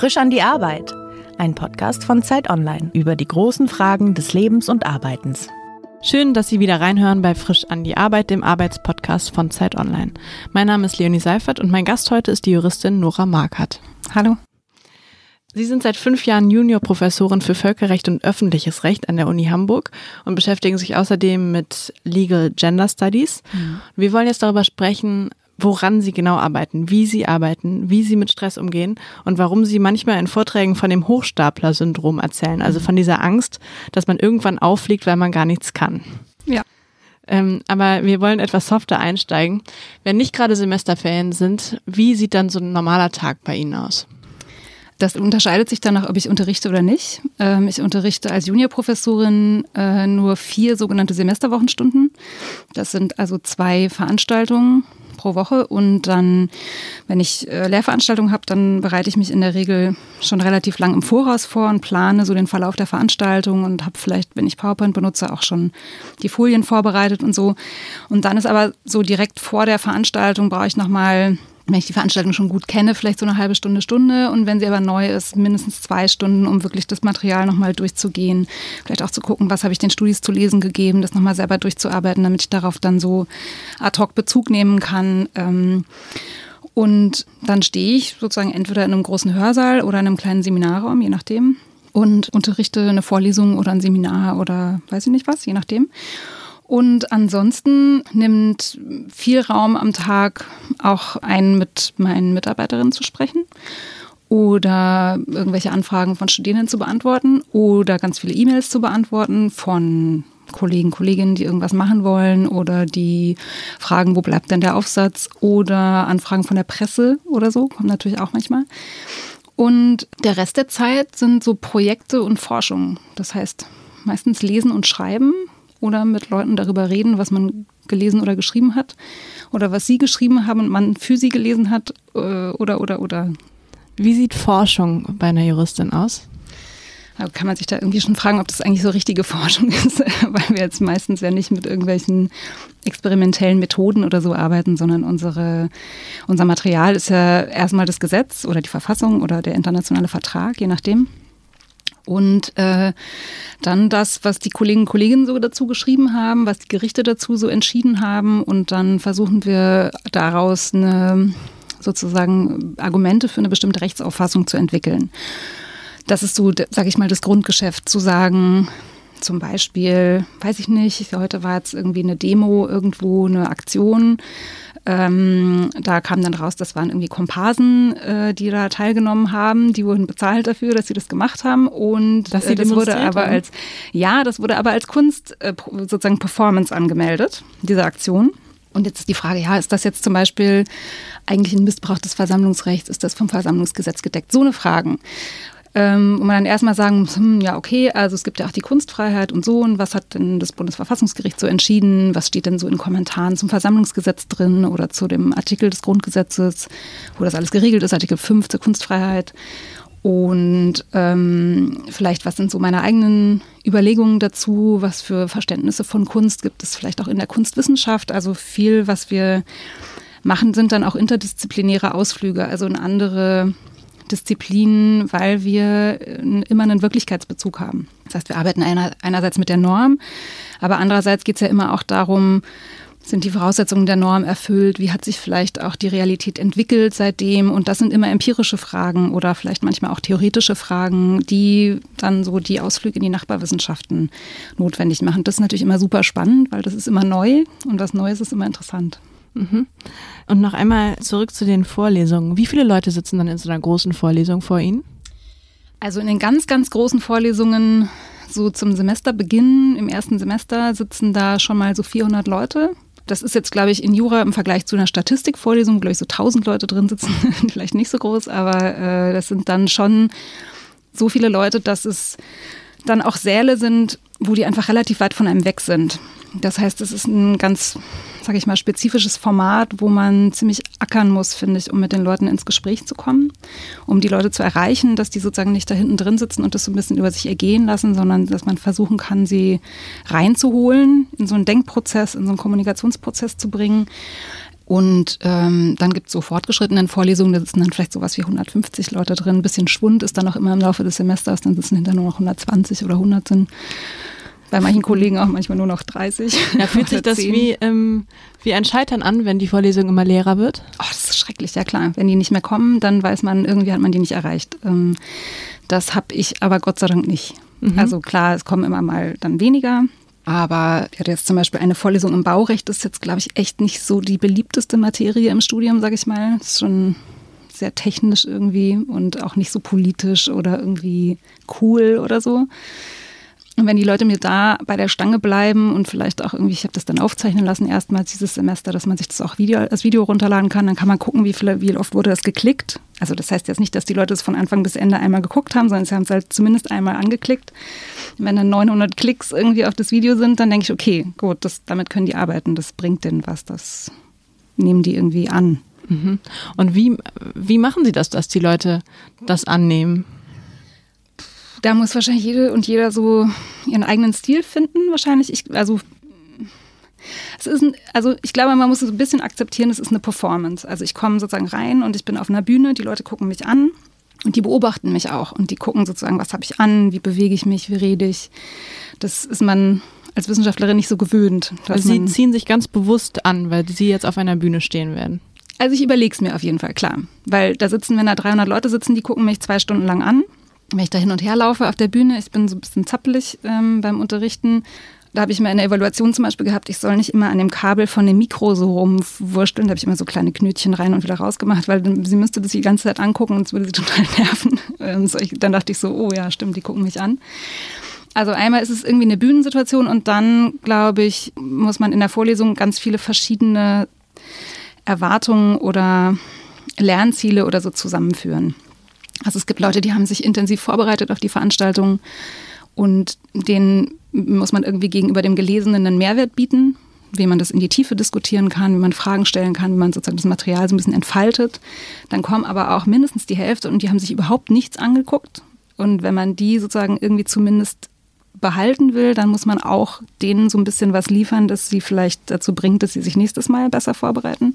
Frisch an die Arbeit. Ein Podcast von Zeit Online über die großen Fragen des Lebens und Arbeitens. Schön, dass Sie wieder reinhören bei Frisch an die Arbeit, dem Arbeitspodcast von Zeit Online. Mein Name ist Leonie Seifert und mein Gast heute ist die Juristin Nora Markert. Hallo. Sie sind seit fünf Jahren Juniorprofessorin für Völkerrecht und öffentliches Recht an der Uni Hamburg und beschäftigen sich außerdem mit Legal Gender Studies. Mhm. Wir wollen jetzt darüber sprechen, woran sie genau arbeiten, wie sie arbeiten, wie sie mit Stress umgehen und warum sie manchmal in Vorträgen von dem Hochstapler-Syndrom erzählen, also von dieser Angst, dass man irgendwann auffliegt, weil man gar nichts kann. Ja. Ähm, aber wir wollen etwas softer einsteigen. Wenn nicht gerade Semesterferien sind, wie sieht dann so ein normaler Tag bei Ihnen aus? Das unterscheidet sich danach, ob ich unterrichte oder nicht. Ähm, ich unterrichte als Juniorprofessorin äh, nur vier sogenannte Semesterwochenstunden. Das sind also zwei Veranstaltungen pro Woche. Und dann, wenn ich äh, Lehrveranstaltungen habe, dann bereite ich mich in der Regel schon relativ lang im Voraus vor und plane so den Verlauf der Veranstaltung und habe vielleicht, wenn ich PowerPoint benutze, auch schon die Folien vorbereitet und so. Und dann ist aber so direkt vor der Veranstaltung brauche ich nochmal wenn ich die Veranstaltung schon gut kenne, vielleicht so eine halbe Stunde, Stunde. Und wenn sie aber neu ist, mindestens zwei Stunden, um wirklich das Material nochmal durchzugehen. Vielleicht auch zu gucken, was habe ich den Studis zu lesen gegeben, das nochmal selber durchzuarbeiten, damit ich darauf dann so ad hoc Bezug nehmen kann. Ähm, und dann stehe ich sozusagen entweder in einem großen Hörsaal oder in einem kleinen Seminarraum, je nachdem. Und unterrichte eine Vorlesung oder ein Seminar oder weiß ich nicht was, je nachdem. Und ansonsten nimmt viel Raum am Tag auch ein, mit meinen Mitarbeiterinnen zu sprechen oder irgendwelche Anfragen von Studierenden zu beantworten oder ganz viele E-Mails zu beantworten von Kollegen, Kolleginnen, die irgendwas machen wollen oder die fragen, wo bleibt denn der Aufsatz oder Anfragen von der Presse oder so, kommen natürlich auch manchmal. Und der Rest der Zeit sind so Projekte und Forschung. Das heißt, meistens lesen und schreiben oder mit Leuten darüber reden, was man gelesen oder geschrieben hat oder was sie geschrieben haben und man für sie gelesen hat äh, oder oder oder. Wie sieht Forschung bei einer Juristin aus? Kann man sich da irgendwie schon fragen, ob das eigentlich so richtige Forschung ist, weil wir jetzt meistens ja nicht mit irgendwelchen experimentellen Methoden oder so arbeiten, sondern unsere, unser Material ist ja erstmal das Gesetz oder die Verfassung oder der internationale Vertrag, je nachdem. Und äh, dann das, was die Kollegen und Kolleginnen so dazu geschrieben haben, was die Gerichte dazu so entschieden haben. Und dann versuchen wir daraus eine, sozusagen Argumente für eine bestimmte Rechtsauffassung zu entwickeln. Das ist so, sage ich mal, das Grundgeschäft, zu sagen, zum Beispiel, weiß ich nicht, heute war jetzt irgendwie eine Demo irgendwo, eine Aktion ähm, da kam dann raus, das waren irgendwie Komparsen, äh, die da teilgenommen haben. Die wurden bezahlt dafür, dass sie das gemacht haben. Und dass sie äh, das wurde aber haben? als, ja, das wurde aber als Kunst, äh, sozusagen Performance angemeldet, diese Aktion. Und jetzt ist die Frage, ja, ist das jetzt zum Beispiel eigentlich ein Missbrauch des Versammlungsrechts? Ist das vom Versammlungsgesetz gedeckt? So eine Fragen. Ähm, wo man dann erstmal sagen muss, hm, ja, okay, also es gibt ja auch die Kunstfreiheit und so, und was hat denn das Bundesverfassungsgericht so entschieden? Was steht denn so in Kommentaren zum Versammlungsgesetz drin oder zu dem Artikel des Grundgesetzes, wo das alles geregelt ist, Artikel 5 zur Kunstfreiheit? Und ähm, vielleicht, was sind so meine eigenen Überlegungen dazu? Was für Verständnisse von Kunst gibt es vielleicht auch in der Kunstwissenschaft? Also viel, was wir machen, sind dann auch interdisziplinäre Ausflüge, also in andere Disziplinen, weil wir äh, immer einen Wirklichkeitsbezug haben. Das heißt, wir arbeiten einer, einerseits mit der Norm, aber andererseits geht es ja immer auch darum, sind die Voraussetzungen der Norm erfüllt? Wie hat sich vielleicht auch die Realität entwickelt seitdem? Und das sind immer empirische Fragen oder vielleicht manchmal auch theoretische Fragen, die dann so die Ausflüge in die Nachbarwissenschaften notwendig machen. Das ist natürlich immer super spannend, weil das ist immer neu und was Neues ist immer interessant. Mhm. Und noch einmal zurück zu den Vorlesungen. Wie viele Leute sitzen dann in so einer großen Vorlesung vor Ihnen? Also in den ganz, ganz großen Vorlesungen, so zum Semesterbeginn, im ersten Semester, sitzen da schon mal so 400 Leute. Das ist jetzt, glaube ich, in Jura im Vergleich zu einer Statistikvorlesung, glaube ich, so 1000 Leute drin sitzen, vielleicht nicht so groß, aber äh, das sind dann schon so viele Leute, dass es dann auch Säle sind, wo die einfach relativ weit von einem weg sind. Das heißt, es ist ein ganz, sage ich mal, spezifisches Format, wo man ziemlich ackern muss, finde ich, um mit den Leuten ins Gespräch zu kommen, um die Leute zu erreichen, dass die sozusagen nicht da hinten drin sitzen und das so ein bisschen über sich ergehen lassen, sondern dass man versuchen kann, sie reinzuholen, in so einen Denkprozess, in so einen Kommunikationsprozess zu bringen. Und ähm, dann gibt es so fortgeschrittenen Vorlesungen, da sitzen dann vielleicht sowas wie 150 Leute drin. Ein bisschen Schwund ist dann auch immer im Laufe des Semesters, dann sitzen hinter nur noch 120 oder 100 sind. Bei manchen Kollegen auch manchmal nur noch 30. Ja, fühlt sich das wie, ähm, wie ein Scheitern an, wenn die Vorlesung immer leerer wird? Oh, das ist schrecklich, ja klar. Wenn die nicht mehr kommen, dann weiß man, irgendwie hat man die nicht erreicht. Ähm, das habe ich aber Gott sei Dank nicht. Mhm. Also klar, es kommen immer mal dann weniger. Aber ich hatte jetzt zum Beispiel eine Vorlesung im Baurecht, das ist jetzt, glaube ich, echt nicht so die beliebteste Materie im Studium, sage ich mal. Das ist schon sehr technisch irgendwie und auch nicht so politisch oder irgendwie cool oder so. Und wenn die Leute mir da bei der Stange bleiben und vielleicht auch irgendwie, ich habe das dann aufzeichnen lassen, erstmals dieses Semester, dass man sich das auch Video, als Video runterladen kann, dann kann man gucken, wie, viel, wie oft wurde das geklickt. Also das heißt jetzt nicht, dass die Leute es von Anfang bis Ende einmal geguckt haben, sondern sie haben es halt zumindest einmal angeklickt. Wenn dann 900 Klicks irgendwie auf das Video sind, dann denke ich, okay, gut, das, damit können die arbeiten, das bringt denen was, das nehmen die irgendwie an. Mhm. Und wie, wie machen Sie das, dass die Leute das annehmen? Da muss wahrscheinlich jede und jeder so ihren eigenen Stil finden, wahrscheinlich. Ich, also, es ist ein, also ich glaube, man muss es ein bisschen akzeptieren, es ist eine Performance. Also ich komme sozusagen rein und ich bin auf einer Bühne, die Leute gucken mich an und die beobachten mich auch und die gucken sozusagen, was habe ich an, wie bewege ich mich, wie rede ich. Das ist man als Wissenschaftlerin nicht so gewöhnt. Also Sie ziehen sich ganz bewusst an, weil Sie jetzt auf einer Bühne stehen werden. Also ich überlege es mir auf jeden Fall, klar. Weil da sitzen, wenn da 300 Leute sitzen, die gucken mich zwei Stunden lang an wenn ich da hin und her laufe auf der Bühne, ich bin so ein bisschen zappelig ähm, beim Unterrichten. Da habe ich mir eine Evaluation zum Beispiel gehabt, ich soll nicht immer an dem Kabel von dem Mikro so rumwursteln. Da habe ich immer so kleine Knötchen rein und wieder rausgemacht, weil sie müsste das die ganze Zeit angucken und es würde sie total nerven. Ähm, dann dachte ich so, oh ja, stimmt, die gucken mich an. Also einmal ist es irgendwie eine Bühnensituation und dann, glaube ich, muss man in der Vorlesung ganz viele verschiedene Erwartungen oder Lernziele oder so zusammenführen. Also es gibt Leute, die haben sich intensiv vorbereitet auf die Veranstaltung und denen muss man irgendwie gegenüber dem Gelesenen einen Mehrwert bieten, wie man das in die Tiefe diskutieren kann, wie man Fragen stellen kann, wie man sozusagen das Material so ein bisschen entfaltet. Dann kommen aber auch mindestens die Hälfte und die haben sich überhaupt nichts angeguckt. Und wenn man die sozusagen irgendwie zumindest behalten will, dann muss man auch denen so ein bisschen was liefern, das sie vielleicht dazu bringt, dass sie sich nächstes Mal besser vorbereiten.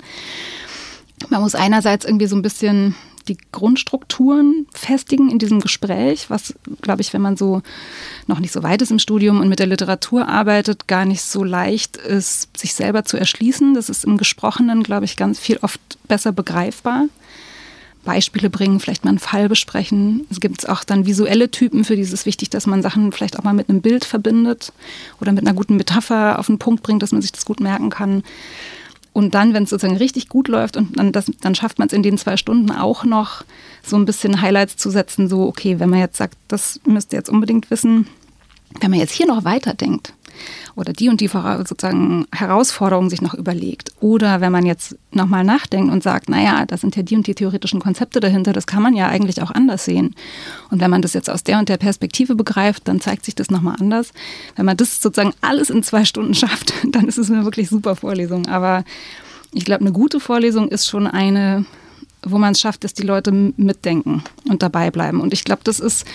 Man muss einerseits irgendwie so ein bisschen die Grundstrukturen festigen in diesem Gespräch, was, glaube ich, wenn man so noch nicht so weit ist im Studium und mit der Literatur arbeitet, gar nicht so leicht ist, sich selber zu erschließen. Das ist im Gesprochenen, glaube ich, ganz viel oft besser begreifbar. Beispiele bringen, vielleicht mal einen Fall besprechen. Es gibt auch dann visuelle Typen, für die ist es wichtig, dass man Sachen vielleicht auch mal mit einem Bild verbindet oder mit einer guten Metapher auf den Punkt bringt, dass man sich das gut merken kann. Und dann, wenn es sozusagen richtig gut läuft und dann, das, dann schafft man es in den zwei Stunden auch noch, so ein bisschen Highlights zu setzen, so, okay, wenn man jetzt sagt, das müsst ihr jetzt unbedingt wissen, wenn man jetzt hier noch weiterdenkt, oder die und die sozusagen Herausforderungen sich noch überlegt. Oder wenn man jetzt nochmal nachdenkt und sagt, naja, das sind ja die und die theoretischen Konzepte dahinter, das kann man ja eigentlich auch anders sehen. Und wenn man das jetzt aus der und der Perspektive begreift, dann zeigt sich das nochmal anders. Wenn man das sozusagen alles in zwei Stunden schafft, dann ist es eine wirklich super Vorlesung. Aber ich glaube, eine gute Vorlesung ist schon eine, wo man es schafft, dass die Leute mitdenken und dabei bleiben. Und ich glaube, das ist,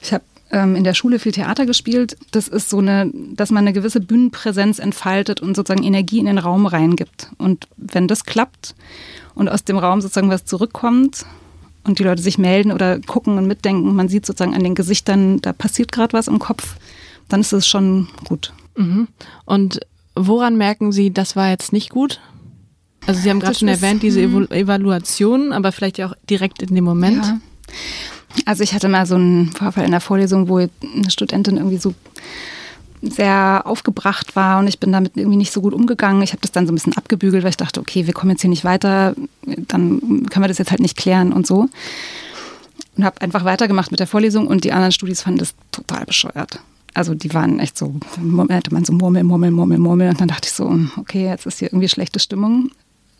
ich habe ähm, in der Schule viel Theater gespielt. Das ist so eine, dass man eine gewisse Bühnenpräsenz entfaltet und sozusagen Energie in den Raum reingibt. Und wenn das klappt und aus dem Raum sozusagen was zurückkommt und die Leute sich melden oder gucken und mitdenken, man sieht sozusagen an den Gesichtern, da passiert gerade was im Kopf, dann ist es schon gut. Mhm. Und woran merken Sie, das war jetzt nicht gut? Also Sie haben gerade schon erwähnt, diese hm. Evaluation, aber vielleicht ja auch direkt in dem Moment. Ja. Also ich hatte mal so einen Vorfall in der Vorlesung, wo eine Studentin irgendwie so sehr aufgebracht war und ich bin damit irgendwie nicht so gut umgegangen. Ich habe das dann so ein bisschen abgebügelt, weil ich dachte, okay, wir kommen jetzt hier nicht weiter, dann können wir das jetzt halt nicht klären und so. Und habe einfach weitergemacht mit der Vorlesung und die anderen Studis fanden das total bescheuert. Also die waren echt so, hätte man so Murmel, Murmel, Murmel, Murmel und dann dachte ich so, okay, jetzt ist hier irgendwie schlechte Stimmung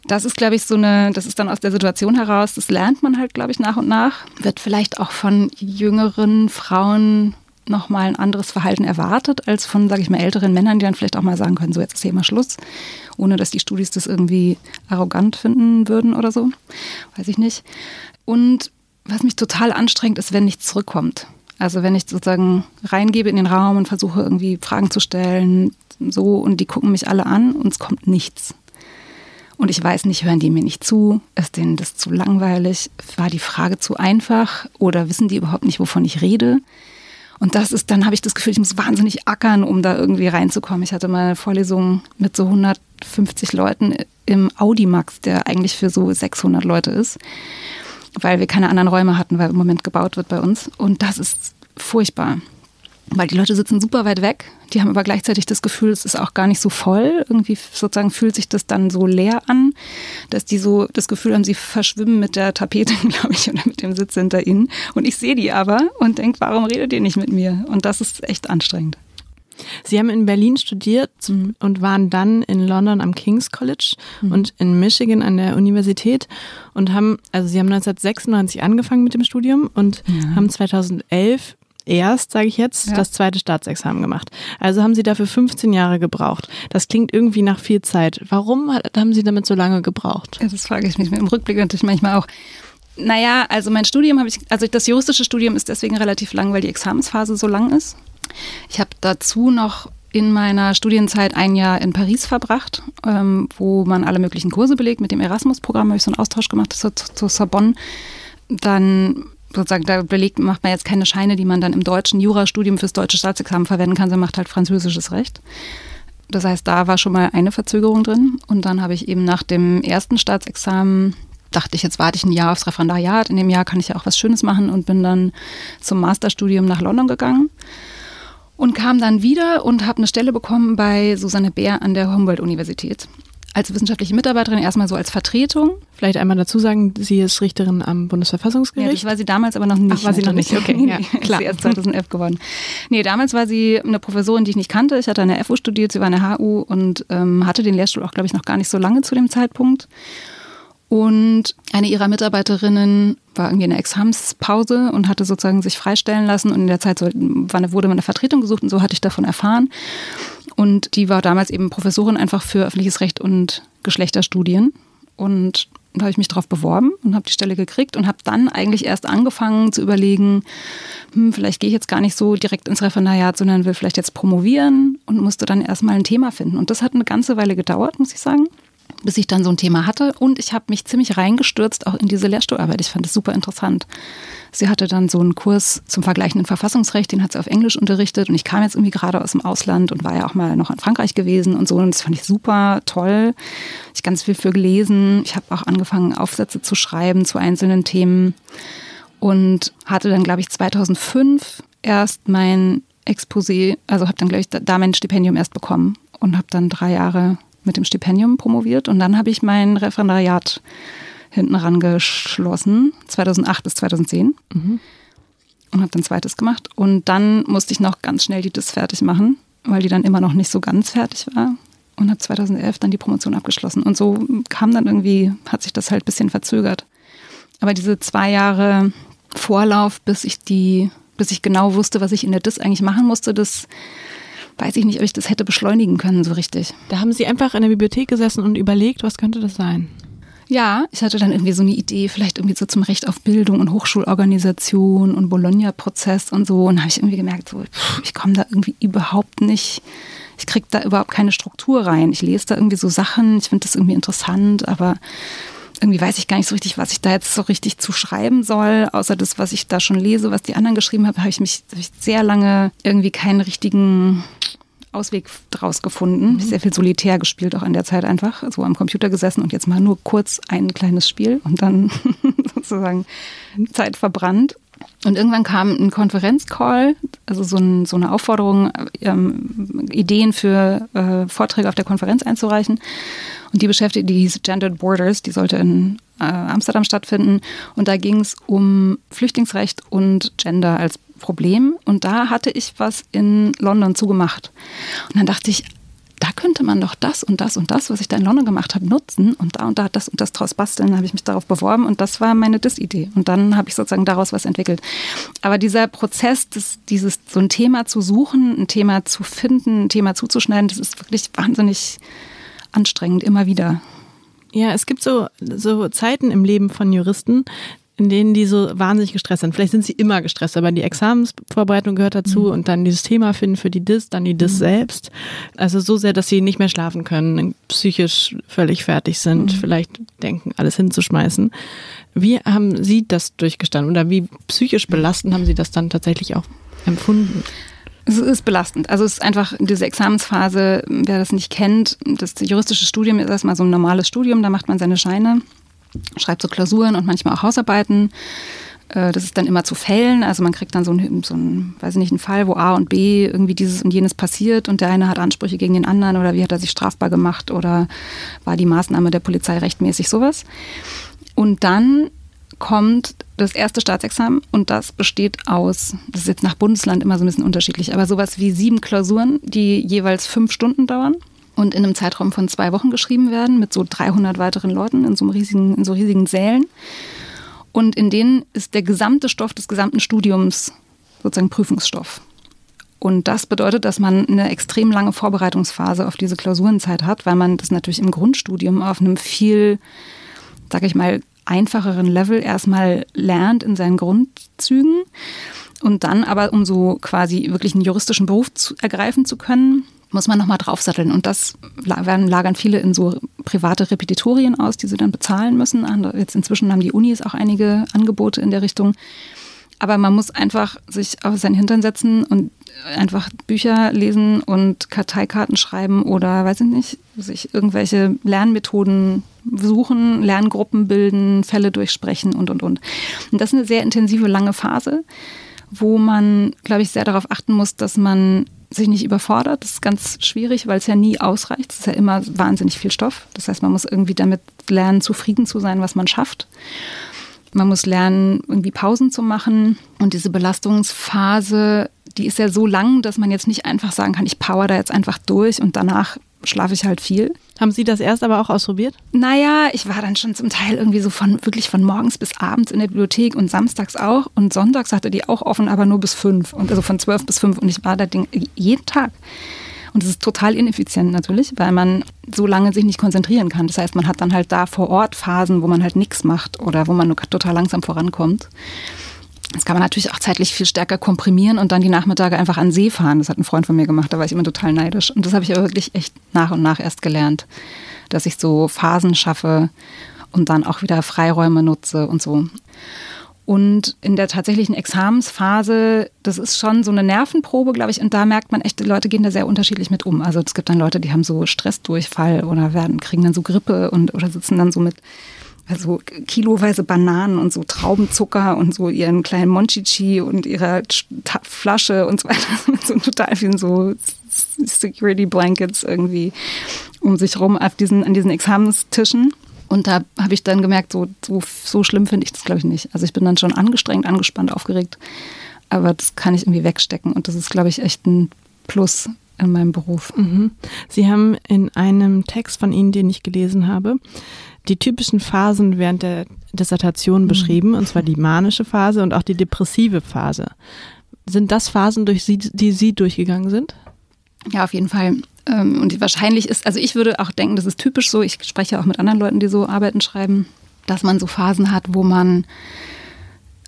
das ist, glaube ich, so eine, das ist dann aus der Situation heraus, das lernt man halt, glaube ich, nach und nach. Wird vielleicht auch von jüngeren Frauen nochmal ein anderes Verhalten erwartet, als von, sage ich mal, älteren Männern, die dann vielleicht auch mal sagen können, so jetzt ist hier mal Schluss, ohne dass die Studis das irgendwie arrogant finden würden oder so. Weiß ich nicht. Und was mich total anstrengt, ist, wenn nichts zurückkommt. Also wenn ich sozusagen reingebe in den Raum und versuche irgendwie Fragen zu stellen, so, und die gucken mich alle an und es kommt nichts. Und ich weiß nicht, hören die mir nicht zu? Ist denen das zu langweilig? War die Frage zu einfach? Oder wissen die überhaupt nicht, wovon ich rede? Und das ist, dann habe ich das Gefühl, ich muss wahnsinnig ackern, um da irgendwie reinzukommen. Ich hatte mal eine Vorlesung mit so 150 Leuten im Audimax, der eigentlich für so 600 Leute ist, weil wir keine anderen Räume hatten, weil im Moment gebaut wird bei uns. Und das ist furchtbar weil die Leute sitzen super weit weg. Die haben aber gleichzeitig das Gefühl, es ist auch gar nicht so voll. Irgendwie sozusagen fühlt sich das dann so leer an, dass die so das Gefühl haben, sie verschwimmen mit der Tapete, glaube ich, oder mit dem Sitz hinter ihnen. Und ich sehe die aber und denke, warum redet ihr nicht mit mir? Und das ist echt anstrengend. Sie haben in Berlin studiert mhm. und waren dann in London am King's College mhm. und in Michigan an der Universität und haben, also Sie haben 1996 angefangen mit dem Studium und ja. haben 2011 erst, sage ich jetzt, ja. das zweite Staatsexamen gemacht. Also haben Sie dafür 15 Jahre gebraucht. Das klingt irgendwie nach viel Zeit. Warum haben Sie damit so lange gebraucht? Ja, das frage ich mich im Rückblick natürlich manchmal auch. Naja, also mein Studium habe ich, also das juristische Studium ist deswegen relativ lang, weil die Examensphase so lang ist. Ich habe dazu noch in meiner Studienzeit ein Jahr in Paris verbracht, ähm, wo man alle möglichen Kurse belegt. Mit dem Erasmus-Programm habe ich so einen Austausch gemacht zur, zur Sorbonne. Dann sozusagen, da belegt, macht man jetzt keine Scheine, die man dann im deutschen Jurastudium fürs deutsche Staatsexamen verwenden kann, sondern macht halt französisches Recht. Das heißt, da war schon mal eine Verzögerung drin. Und dann habe ich eben nach dem ersten Staatsexamen dachte ich, jetzt warte ich ein Jahr aufs Referendariat. In dem Jahr kann ich ja auch was Schönes machen und bin dann zum Masterstudium nach London gegangen und kam dann wieder und habe eine Stelle bekommen bei Susanne Bär an der Humboldt-Universität als wissenschaftliche Mitarbeiterin erstmal so als Vertretung. Vielleicht einmal dazu sagen, sie ist Richterin am Bundesverfassungsgericht. Ja, das war sie damals aber noch nicht. Ach, war sie noch nicht, okay. ja, klar. sie erst 2011 geworden. Nee, damals war sie eine Professorin, die ich nicht kannte. Ich hatte an der FU studiert, sie war an der HU und ähm, hatte den Lehrstuhl auch, glaube ich, noch gar nicht so lange zu dem Zeitpunkt. Und eine ihrer Mitarbeiterinnen war irgendwie in der Examspause und hatte sozusagen sich freistellen lassen und in der Zeit so, wurde man eine Vertretung gesucht und so hatte ich davon erfahren. Und die war damals eben Professorin einfach für öffentliches Recht und Geschlechterstudien. Und da habe ich mich darauf beworben und habe die Stelle gekriegt und habe dann eigentlich erst angefangen zu überlegen, hm, vielleicht gehe ich jetzt gar nicht so direkt ins Referendariat, sondern will vielleicht jetzt promovieren und musste dann erstmal ein Thema finden. Und das hat eine ganze Weile gedauert, muss ich sagen bis ich dann so ein Thema hatte. Und ich habe mich ziemlich reingestürzt auch in diese Lehrstuhlarbeit. Ich fand es super interessant. Sie hatte dann so einen Kurs zum vergleichenden Verfassungsrecht, den hat sie auf Englisch unterrichtet. Und ich kam jetzt irgendwie gerade aus dem Ausland und war ja auch mal noch in Frankreich gewesen und so. Und das fand ich super toll. Ich ganz viel für gelesen. Ich habe auch angefangen, Aufsätze zu schreiben zu einzelnen Themen. Und hatte dann, glaube ich, 2005 erst mein Exposé, also habe dann, glaube ich, da mein Stipendium erst bekommen und habe dann drei Jahre mit dem Stipendium promoviert und dann habe ich mein Referendariat hinten rangeschlossen, 2008 bis 2010. Mhm. Und habe dann zweites gemacht. Und dann musste ich noch ganz schnell die DIS fertig machen, weil die dann immer noch nicht so ganz fertig war. Und habe 2011 dann die Promotion abgeschlossen. Und so kam dann irgendwie, hat sich das halt ein bisschen verzögert. Aber diese zwei Jahre Vorlauf, bis ich die, bis ich genau wusste, was ich in der DIS eigentlich machen musste, das weiß ich nicht, ob ich das hätte beschleunigen können so richtig. Da haben Sie einfach in der Bibliothek gesessen und überlegt, was könnte das sein? Ja, ich hatte dann irgendwie so eine Idee, vielleicht irgendwie so zum Recht auf Bildung und Hochschulorganisation und Bologna-Prozess und so. Und da habe ich irgendwie gemerkt, so, ich komme da irgendwie überhaupt nicht, ich kriege da überhaupt keine Struktur rein. Ich lese da irgendwie so Sachen, ich finde das irgendwie interessant, aber irgendwie weiß ich gar nicht so richtig, was ich da jetzt so richtig zu schreiben soll, außer das, was ich da schon lese, was die anderen geschrieben haben, habe ich mich hab ich sehr lange irgendwie keinen richtigen Ausweg draus gefunden. Mhm. Sehr viel solitär gespielt auch in der Zeit einfach, so am Computer gesessen und jetzt mal nur kurz ein kleines Spiel und dann sozusagen Zeit verbrannt. Und irgendwann kam ein Konferenzcall, also so, ein, so eine Aufforderung, ähm, Ideen für äh, Vorträge auf der Konferenz einzureichen. Und die beschäftigte, die hieß Gendered Borders, die sollte in äh, Amsterdam stattfinden. Und da ging es um Flüchtlingsrecht und Gender als Problem. Und da hatte ich was in London zugemacht. Und dann dachte ich, da könnte man doch das und das und das, was ich da in London gemacht habe, nutzen und da und da das und das draus basteln. Dann habe ich mich darauf beworben und das war meine Dis-Idee. Und dann habe ich sozusagen daraus was entwickelt. Aber dieser Prozess, das, dieses so ein Thema zu suchen, ein Thema zu finden, ein Thema zuzuschneiden, das ist wirklich wahnsinnig anstrengend, immer wieder. Ja, es gibt so, so Zeiten im Leben von Juristen, in denen die so wahnsinnig gestresst sind. Vielleicht sind sie immer gestresst, aber die Examensvorbereitung gehört dazu mhm. und dann dieses Thema finden für die DIS, dann die DIS mhm. selbst. Also so sehr, dass sie nicht mehr schlafen können, psychisch völlig fertig sind, mhm. vielleicht denken, alles hinzuschmeißen. Wie haben Sie das durchgestanden oder wie psychisch belastend haben Sie das dann tatsächlich auch empfunden? Es ist belastend. Also es ist einfach diese Examensphase, wer das nicht kennt, das juristische Studium ist erstmal so ein normales Studium, da macht man seine Scheine, schreibt so Klausuren und manchmal auch Hausarbeiten. Äh, das ist dann immer zu Fällen, also man kriegt dann so einen, so einen, weiß nicht, einen Fall, wo A und B irgendwie dieses und jenes passiert und der eine hat Ansprüche gegen den anderen oder wie hat er sich strafbar gemacht oder war die Maßnahme der Polizei rechtmäßig, sowas. Und dann kommt das erste Staatsexamen und das besteht aus, das ist jetzt nach Bundesland immer so ein bisschen unterschiedlich, aber sowas wie sieben Klausuren, die jeweils fünf Stunden dauern und in einem Zeitraum von zwei Wochen geschrieben werden mit so 300 weiteren Leuten in so, riesigen, in so riesigen Sälen. Und in denen ist der gesamte Stoff des gesamten Studiums sozusagen Prüfungsstoff. Und das bedeutet, dass man eine extrem lange Vorbereitungsphase auf diese Klausurenzeit hat, weil man das natürlich im Grundstudium auf einem viel, sag ich mal, einfacheren Level erstmal lernt in seinen Grundzügen und dann aber, um so quasi wirklich einen juristischen Beruf zu, ergreifen zu können, muss man nochmal draufsatteln. Und das lagern viele in so private Repetitorien aus, die sie dann bezahlen müssen. Jetzt inzwischen haben die Unis auch einige Angebote in der Richtung. Aber man muss einfach sich auf seinen Hintern setzen und einfach Bücher lesen und Karteikarten schreiben oder weiß ich nicht, sich irgendwelche Lernmethoden suchen, Lerngruppen bilden, Fälle durchsprechen und und und. Und das ist eine sehr intensive, lange Phase, wo man, glaube ich, sehr darauf achten muss, dass man sich nicht überfordert. Das ist ganz schwierig, weil es ja nie ausreicht. Es ist ja immer wahnsinnig viel Stoff. Das heißt, man muss irgendwie damit lernen, zufrieden zu sein, was man schafft. Man muss lernen, irgendwie Pausen zu machen. Und diese Belastungsphase, die ist ja so lang, dass man jetzt nicht einfach sagen kann, ich power da jetzt einfach durch und danach schlafe ich halt viel. Haben Sie das erst aber auch ausprobiert? Naja, ich war dann schon zum Teil irgendwie so von wirklich von morgens bis abends in der Bibliothek und samstags auch. Und sonntags hatte die auch offen, aber nur bis fünf. Und also von zwölf bis fünf. Und ich war da jeden Tag. Und es ist total ineffizient natürlich, weil man so lange sich nicht konzentrieren kann. Das heißt, man hat dann halt da vor Ort Phasen, wo man halt nichts macht oder wo man nur total langsam vorankommt. Das kann man natürlich auch zeitlich viel stärker komprimieren und dann die Nachmittage einfach an See fahren. Das hat ein Freund von mir gemacht, da war ich immer total neidisch. Und das habe ich aber wirklich echt nach und nach erst gelernt, dass ich so Phasen schaffe und dann auch wieder Freiräume nutze und so. Und in der tatsächlichen Examensphase, das ist schon so eine Nervenprobe, glaube ich. Und da merkt man echt, die Leute gehen da sehr unterschiedlich mit um. Also es gibt dann Leute, die haben so Stressdurchfall oder werden, kriegen dann so Grippe und oder sitzen dann so mit also kiloweise Bananen und so Traubenzucker und so ihren kleinen Monchichi und ihrer Flasche und so weiter so total vielen so Security Blankets irgendwie um sich rum auf diesen, an diesen Examenstischen. Und da habe ich dann gemerkt, so, so, so schlimm finde ich das, glaube ich, nicht. Also ich bin dann schon angestrengt, angespannt, aufgeregt. Aber das kann ich irgendwie wegstecken. Und das ist, glaube ich, echt ein Plus in meinem Beruf. Mhm. Sie haben in einem Text von Ihnen, den ich gelesen habe, die typischen Phasen während der Dissertation mhm. beschrieben, und zwar die manische Phase und auch die depressive Phase. Sind das Phasen, durch Sie, die Sie durchgegangen sind? Ja, auf jeden Fall. Ähm, und wahrscheinlich ist, also ich würde auch denken, das ist typisch so, ich spreche auch mit anderen Leuten, die so Arbeiten schreiben, dass man so Phasen hat, wo man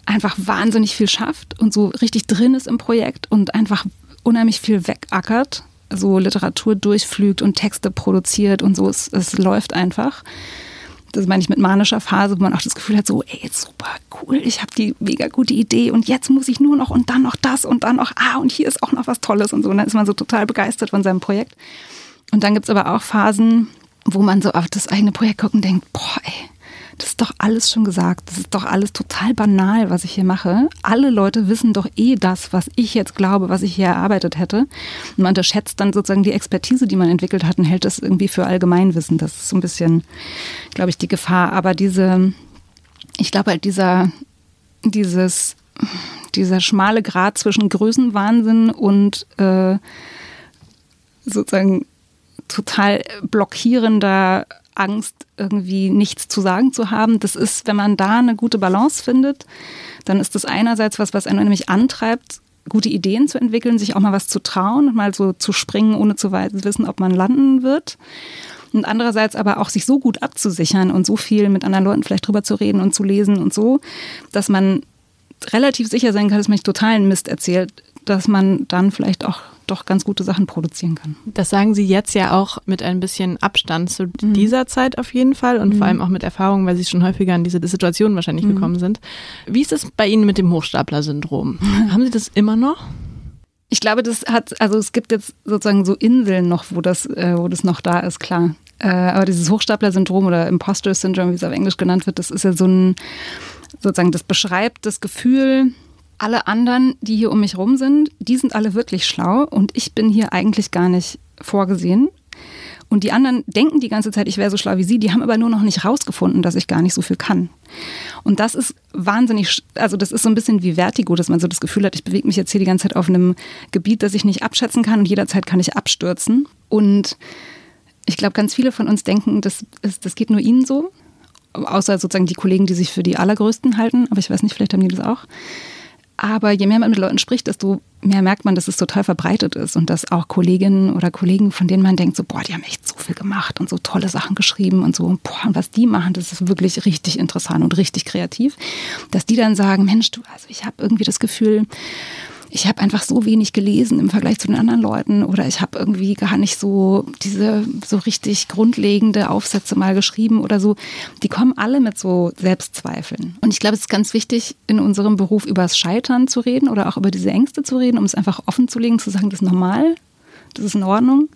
einfach wahnsinnig viel schafft und so richtig drin ist im Projekt und einfach unheimlich viel wegackert, so Literatur durchflügt und Texte produziert und so, es, es läuft einfach das meine ich mit manischer Phase, wo man auch das Gefühl hat, so, ey, super cool, ich habe die mega gute Idee und jetzt muss ich nur noch und dann noch das und dann noch, ah, und hier ist auch noch was Tolles und so. Und dann ist man so total begeistert von seinem Projekt. Und dann gibt es aber auch Phasen, wo man so auf das eigene Projekt guckt und denkt, boah, ey, das ist doch alles schon gesagt. Das ist doch alles total banal, was ich hier mache. Alle Leute wissen doch eh das, was ich jetzt glaube, was ich hier erarbeitet hätte. Und man unterschätzt dann sozusagen die Expertise, die man entwickelt hat und hält das irgendwie für Allgemeinwissen. Das ist so ein bisschen, glaube ich, die Gefahr. Aber diese, ich glaube halt dieser, dieses, dieser schmale Grad zwischen Größenwahnsinn und äh, sozusagen total blockierender Angst, irgendwie nichts zu sagen zu haben. Das ist, wenn man da eine gute Balance findet, dann ist das einerseits was, was einen nämlich antreibt, gute Ideen zu entwickeln, sich auch mal was zu trauen, mal so zu springen, ohne zu wissen, ob man landen wird. Und andererseits aber auch sich so gut abzusichern und so viel mit anderen Leuten vielleicht drüber zu reden und zu lesen und so, dass man relativ sicher sein kann, dass man nicht totalen Mist erzählt, dass man dann vielleicht auch doch ganz gute Sachen produzieren kann. Das sagen Sie jetzt ja auch mit ein bisschen Abstand zu mhm. dieser Zeit auf jeden Fall und mhm. vor allem auch mit Erfahrung, weil Sie schon häufiger in diese Situation wahrscheinlich mhm. gekommen sind. Wie ist es bei Ihnen mit dem Hochstapler-Syndrom? Haben Sie das immer noch? Ich glaube, das hat, also es gibt jetzt sozusagen so Inseln noch, wo das, äh, wo das noch da ist, klar. Äh, aber dieses Hochstapler-Syndrom oder Imposter-Syndrom, wie es auf Englisch genannt wird, das ist ja so ein, sozusagen, das beschreibt das Gefühl, alle anderen, die hier um mich rum sind, die sind alle wirklich schlau und ich bin hier eigentlich gar nicht vorgesehen. Und die anderen denken die ganze Zeit, ich wäre so schlau wie sie, die haben aber nur noch nicht rausgefunden, dass ich gar nicht so viel kann. Und das ist wahnsinnig, also das ist so ein bisschen wie Vertigo, dass man so das Gefühl hat, ich bewege mich jetzt hier die ganze Zeit auf einem Gebiet, das ich nicht abschätzen kann und jederzeit kann ich abstürzen. Und ich glaube, ganz viele von uns denken, das, ist, das geht nur ihnen so, außer sozusagen die Kollegen, die sich für die Allergrößten halten, aber ich weiß nicht, vielleicht haben die das auch. Aber je mehr man mit Leuten spricht, desto mehr merkt man, dass es total verbreitet ist und dass auch Kolleginnen oder Kollegen, von denen man denkt, so, boah, die haben echt so viel gemacht und so tolle Sachen geschrieben und so, boah, und was die machen, das ist wirklich richtig interessant und richtig kreativ, dass die dann sagen, Mensch, du, also ich habe irgendwie das Gefühl, ich habe einfach so wenig gelesen im Vergleich zu den anderen Leuten oder ich habe irgendwie gar nicht so diese so richtig grundlegende Aufsätze mal geschrieben oder so. Die kommen alle mit so Selbstzweifeln. Und ich glaube, es ist ganz wichtig, in unserem Beruf über das Scheitern zu reden oder auch über diese Ängste zu reden, um es einfach offen zu legen, zu sagen, das ist normal, das ist in Ordnung.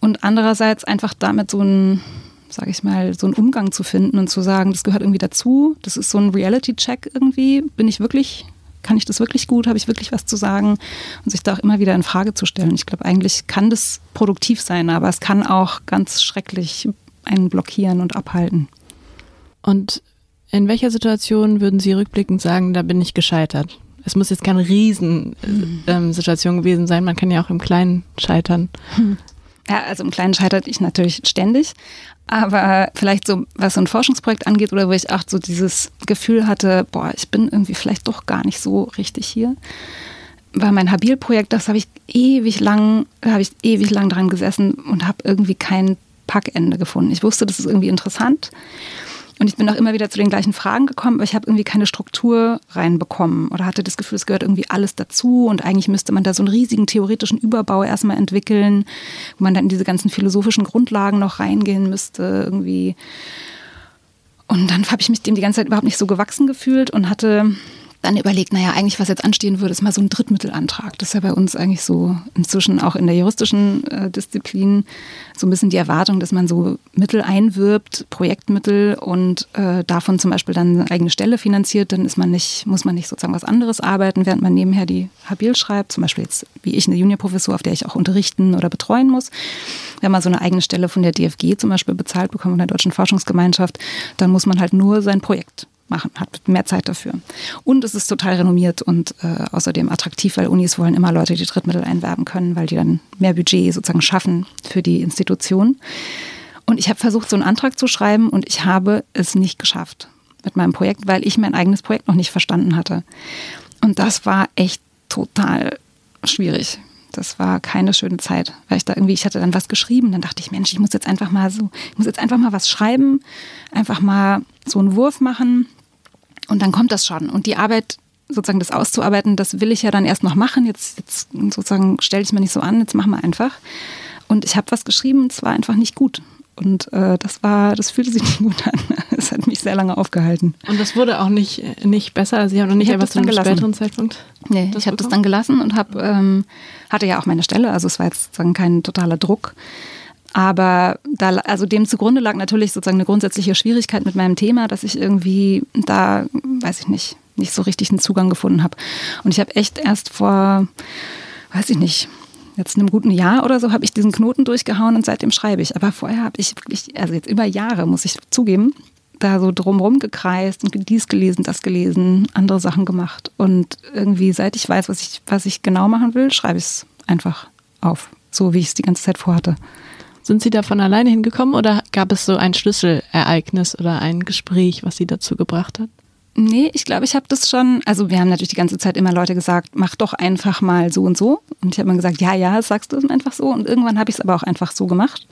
Und andererseits einfach damit so ein sage ich mal, so einen Umgang zu finden und zu sagen, das gehört irgendwie dazu, das ist so ein Reality-Check irgendwie, bin ich wirklich kann ich das wirklich gut, habe ich wirklich was zu sagen und sich da auch immer wieder in Frage zu stellen. Ich glaube, eigentlich kann das produktiv sein, aber es kann auch ganz schrecklich einen blockieren und abhalten. Und in welcher Situation würden Sie rückblickend sagen, da bin ich gescheitert? Es muss jetzt keine Riesensituation ähm, gewesen sein, man kann ja auch im Kleinen scheitern. Ja, also im Kleinen scheitert ich natürlich ständig. Aber vielleicht so, was so ein Forschungsprojekt angeht oder wo ich auch so dieses Gefühl hatte, boah, ich bin irgendwie vielleicht doch gar nicht so richtig hier, war mein Habil-Projekt, das habe ich ewig lang, habe ich ewig lang dran gesessen und habe irgendwie kein Packende gefunden. Ich wusste, das ist irgendwie interessant. Und ich bin auch immer wieder zu den gleichen Fragen gekommen, aber ich habe irgendwie keine Struktur reinbekommen oder hatte das Gefühl, es gehört irgendwie alles dazu und eigentlich müsste man da so einen riesigen theoretischen Überbau erstmal entwickeln, wo man dann in diese ganzen philosophischen Grundlagen noch reingehen müsste irgendwie. Und dann habe ich mich dem die ganze Zeit überhaupt nicht so gewachsen gefühlt und hatte dann überlegt, naja, eigentlich was jetzt anstehen würde, ist mal so ein Drittmittelantrag. Das ist ja bei uns eigentlich so inzwischen auch in der juristischen äh, Disziplin so ein bisschen die Erwartung, dass man so Mittel einwirbt, Projektmittel und äh, davon zum Beispiel dann eine eigene Stelle finanziert. Dann ist man nicht, muss man nicht sozusagen was anderes arbeiten, während man nebenher die Habil schreibt. Zum Beispiel jetzt wie ich eine Juniorprofessur, auf der ich auch unterrichten oder betreuen muss. Wenn man so eine eigene Stelle von der DFG zum Beispiel bezahlt bekommt, von der Deutschen Forschungsgemeinschaft, dann muss man halt nur sein Projekt machen, hat mehr Zeit dafür. Und es ist total renommiert und äh, außerdem attraktiv, weil Unis wollen immer Leute, die Drittmittel einwerben können, weil die dann mehr Budget sozusagen schaffen für die Institution. Und ich habe versucht, so einen Antrag zu schreiben und ich habe es nicht geschafft mit meinem Projekt, weil ich mein eigenes Projekt noch nicht verstanden hatte. Und das war echt total schwierig. Das war keine schöne Zeit, weil ich da irgendwie, ich hatte dann was geschrieben, dann dachte ich, Mensch, ich muss jetzt einfach mal so, ich muss jetzt einfach mal was schreiben, einfach mal so einen Wurf machen und dann kommt das schon. Und die Arbeit, sozusagen das auszuarbeiten, das will ich ja dann erst noch machen. Jetzt, jetzt sozusagen stelle ich es mir nicht so an, jetzt machen wir einfach. Und ich habe was geschrieben, es war einfach nicht gut. Und äh, das war, das fühlte sich nicht gut an. Es hat mich sehr lange aufgehalten. Und das wurde auch nicht, nicht besser. Sie haben noch nicht etwas zu einem gelassen. späteren Zeitpunkt. Nee, ich habe das dann gelassen und hab, ähm, hatte ja auch meine Stelle. Also es war jetzt sozusagen kein totaler Druck. Aber da, also dem zugrunde lag natürlich sozusagen eine grundsätzliche Schwierigkeit mit meinem Thema, dass ich irgendwie da, weiß ich nicht, nicht so richtig einen Zugang gefunden habe. Und ich habe echt erst vor, weiß ich nicht, jetzt in einem guten Jahr oder so habe ich diesen Knoten durchgehauen und seitdem schreibe ich. Aber vorher habe ich wirklich, also jetzt über Jahre, muss ich zugeben, da so drumrum gekreist und dies gelesen, das gelesen, andere Sachen gemacht. Und irgendwie, seit ich weiß, was ich, was ich genau machen will, schreibe ich es einfach auf, so wie ich es die ganze Zeit vorhatte. Sind Sie da von alleine hingekommen oder gab es so ein Schlüsselereignis oder ein Gespräch, was Sie dazu gebracht hat? Nee, ich glaube, ich habe das schon, also wir haben natürlich die ganze Zeit immer Leute gesagt, mach doch einfach mal so und so. Und ich habe immer gesagt, ja, ja, sagst du es einfach so. Und irgendwann habe ich es aber auch einfach so gemacht.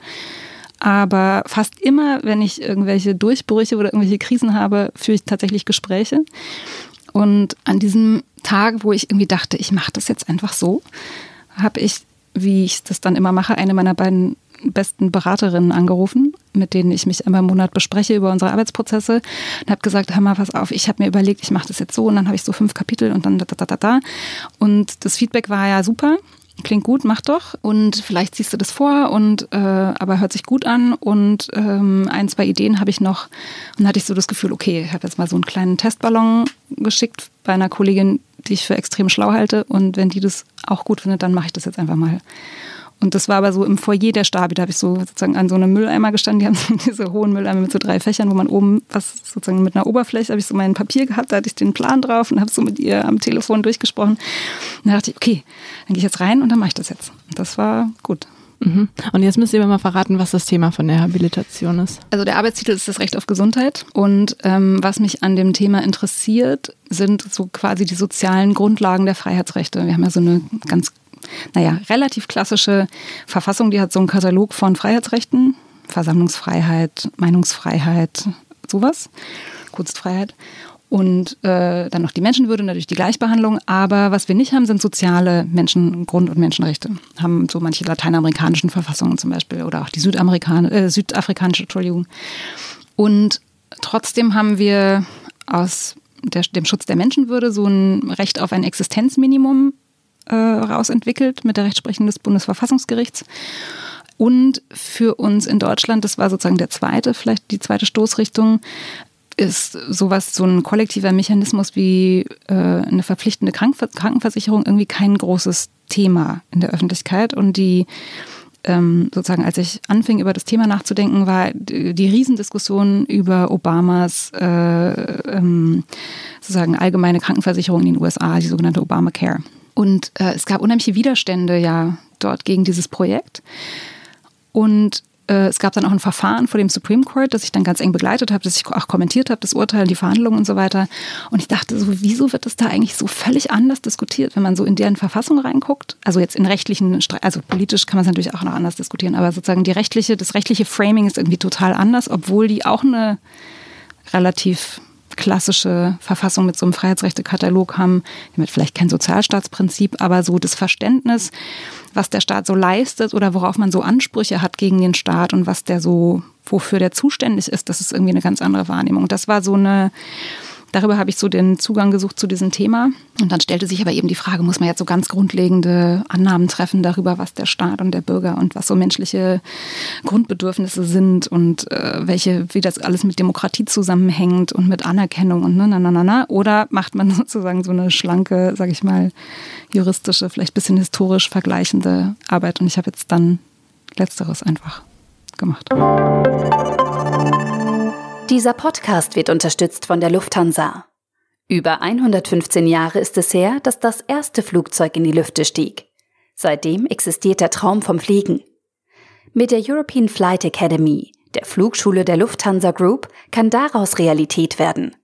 aber fast immer, wenn ich irgendwelche Durchbrüche oder irgendwelche Krisen habe, führe ich tatsächlich Gespräche. Und an diesem Tag, wo ich irgendwie dachte, ich mache das jetzt einfach so, habe ich, wie ich das dann immer mache, eine meiner beiden besten Beraterinnen angerufen, mit denen ich mich einmal im Monat bespreche über unsere Arbeitsprozesse und habe gesagt, hör mal, pass auf, ich habe mir überlegt, ich mache das jetzt so und dann habe ich so fünf Kapitel und dann da, da, da, da. Und das Feedback war ja super klingt gut, mach doch. Und vielleicht siehst du das vor und äh, aber hört sich gut an. Und ähm, ein, zwei Ideen habe ich noch. Und dann hatte ich so das Gefühl, okay, ich habe jetzt mal so einen kleinen Testballon geschickt bei einer Kollegin, die ich für extrem schlau halte. Und wenn die das auch gut findet, dann mache ich das jetzt einfach mal. Und das war aber so im Foyer der Stabi, da habe ich so sozusagen an so einem Mülleimer gestanden. Die haben so diese hohen Mülleimer mit so drei Fächern, wo man oben was sozusagen mit einer Oberfläche, habe ich so mein Papier gehabt, da hatte ich den Plan drauf und habe so mit ihr am Telefon durchgesprochen. Und da dachte ich, okay, dann gehe ich jetzt rein und dann mache ich das jetzt. Und das war gut. Mhm. Und jetzt müsst ihr mir mal verraten, was das Thema von der Habilitation ist. Also der Arbeitstitel ist das Recht auf Gesundheit. Und ähm, was mich an dem Thema interessiert, sind so quasi die sozialen Grundlagen der Freiheitsrechte. Wir haben ja so eine ganz naja, relativ klassische Verfassung, die hat so einen Katalog von Freiheitsrechten, Versammlungsfreiheit, Meinungsfreiheit, sowas, Kunstfreiheit. Und äh, dann noch die Menschenwürde, natürlich die Gleichbehandlung. Aber was wir nicht haben, sind soziale Menschen, Grund- und Menschenrechte. Haben so manche lateinamerikanischen Verfassungen zum Beispiel oder auch die Südamerikaner, äh, südafrikanische, Entschuldigung. Und trotzdem haben wir aus der, dem Schutz der Menschenwürde so ein Recht auf ein Existenzminimum äh, rausentwickelt mit der Rechtsprechung des Bundesverfassungsgerichts. Und für uns in Deutschland, das war sozusagen der zweite, vielleicht die zweite Stoßrichtung, ist sowas, so ein kollektiver Mechanismus wie äh, eine verpflichtende Krankenversicherung irgendwie kein großes Thema in der Öffentlichkeit. Und die ähm, sozusagen, als ich anfing, über das Thema nachzudenken, war die, die Riesendiskussion über Obamas äh, ähm, sozusagen allgemeine Krankenversicherung in den USA, die sogenannte Obamacare. Und äh, es gab unheimliche Widerstände ja dort gegen dieses Projekt. Und äh, es gab dann auch ein Verfahren vor dem Supreme Court, das ich dann ganz eng begleitet habe, das ich auch kommentiert habe, das Urteil, die Verhandlungen und so weiter. Und ich dachte so, wieso wird das da eigentlich so völlig anders diskutiert, wenn man so in deren Verfassung reinguckt? Also jetzt in rechtlichen, also politisch kann man es natürlich auch noch anders diskutieren, aber sozusagen die rechtliche, das rechtliche Framing ist irgendwie total anders, obwohl die auch eine relativ klassische Verfassung mit so einem Freiheitsrechtekatalog haben, mit vielleicht kein Sozialstaatsprinzip, aber so das Verständnis, was der Staat so leistet oder worauf man so Ansprüche hat gegen den Staat und was der so, wofür der zuständig ist, das ist irgendwie eine ganz andere Wahrnehmung. Das war so eine Darüber habe ich so den Zugang gesucht zu diesem Thema. Und dann stellte sich aber eben die Frage, muss man jetzt so ganz grundlegende Annahmen treffen darüber, was der Staat und der Bürger und was so menschliche Grundbedürfnisse sind und äh, welche, wie das alles mit Demokratie zusammenhängt und mit Anerkennung und ne, na, na, na, na. Oder macht man sozusagen so eine schlanke, sag ich mal, juristische, vielleicht bisschen historisch vergleichende Arbeit. Und ich habe jetzt dann Letzteres einfach gemacht. Dieser Podcast wird unterstützt von der Lufthansa. Über 115 Jahre ist es her, dass das erste Flugzeug in die Lüfte stieg. Seitdem existiert der Traum vom Fliegen. Mit der European Flight Academy, der Flugschule der Lufthansa Group, kann daraus Realität werden.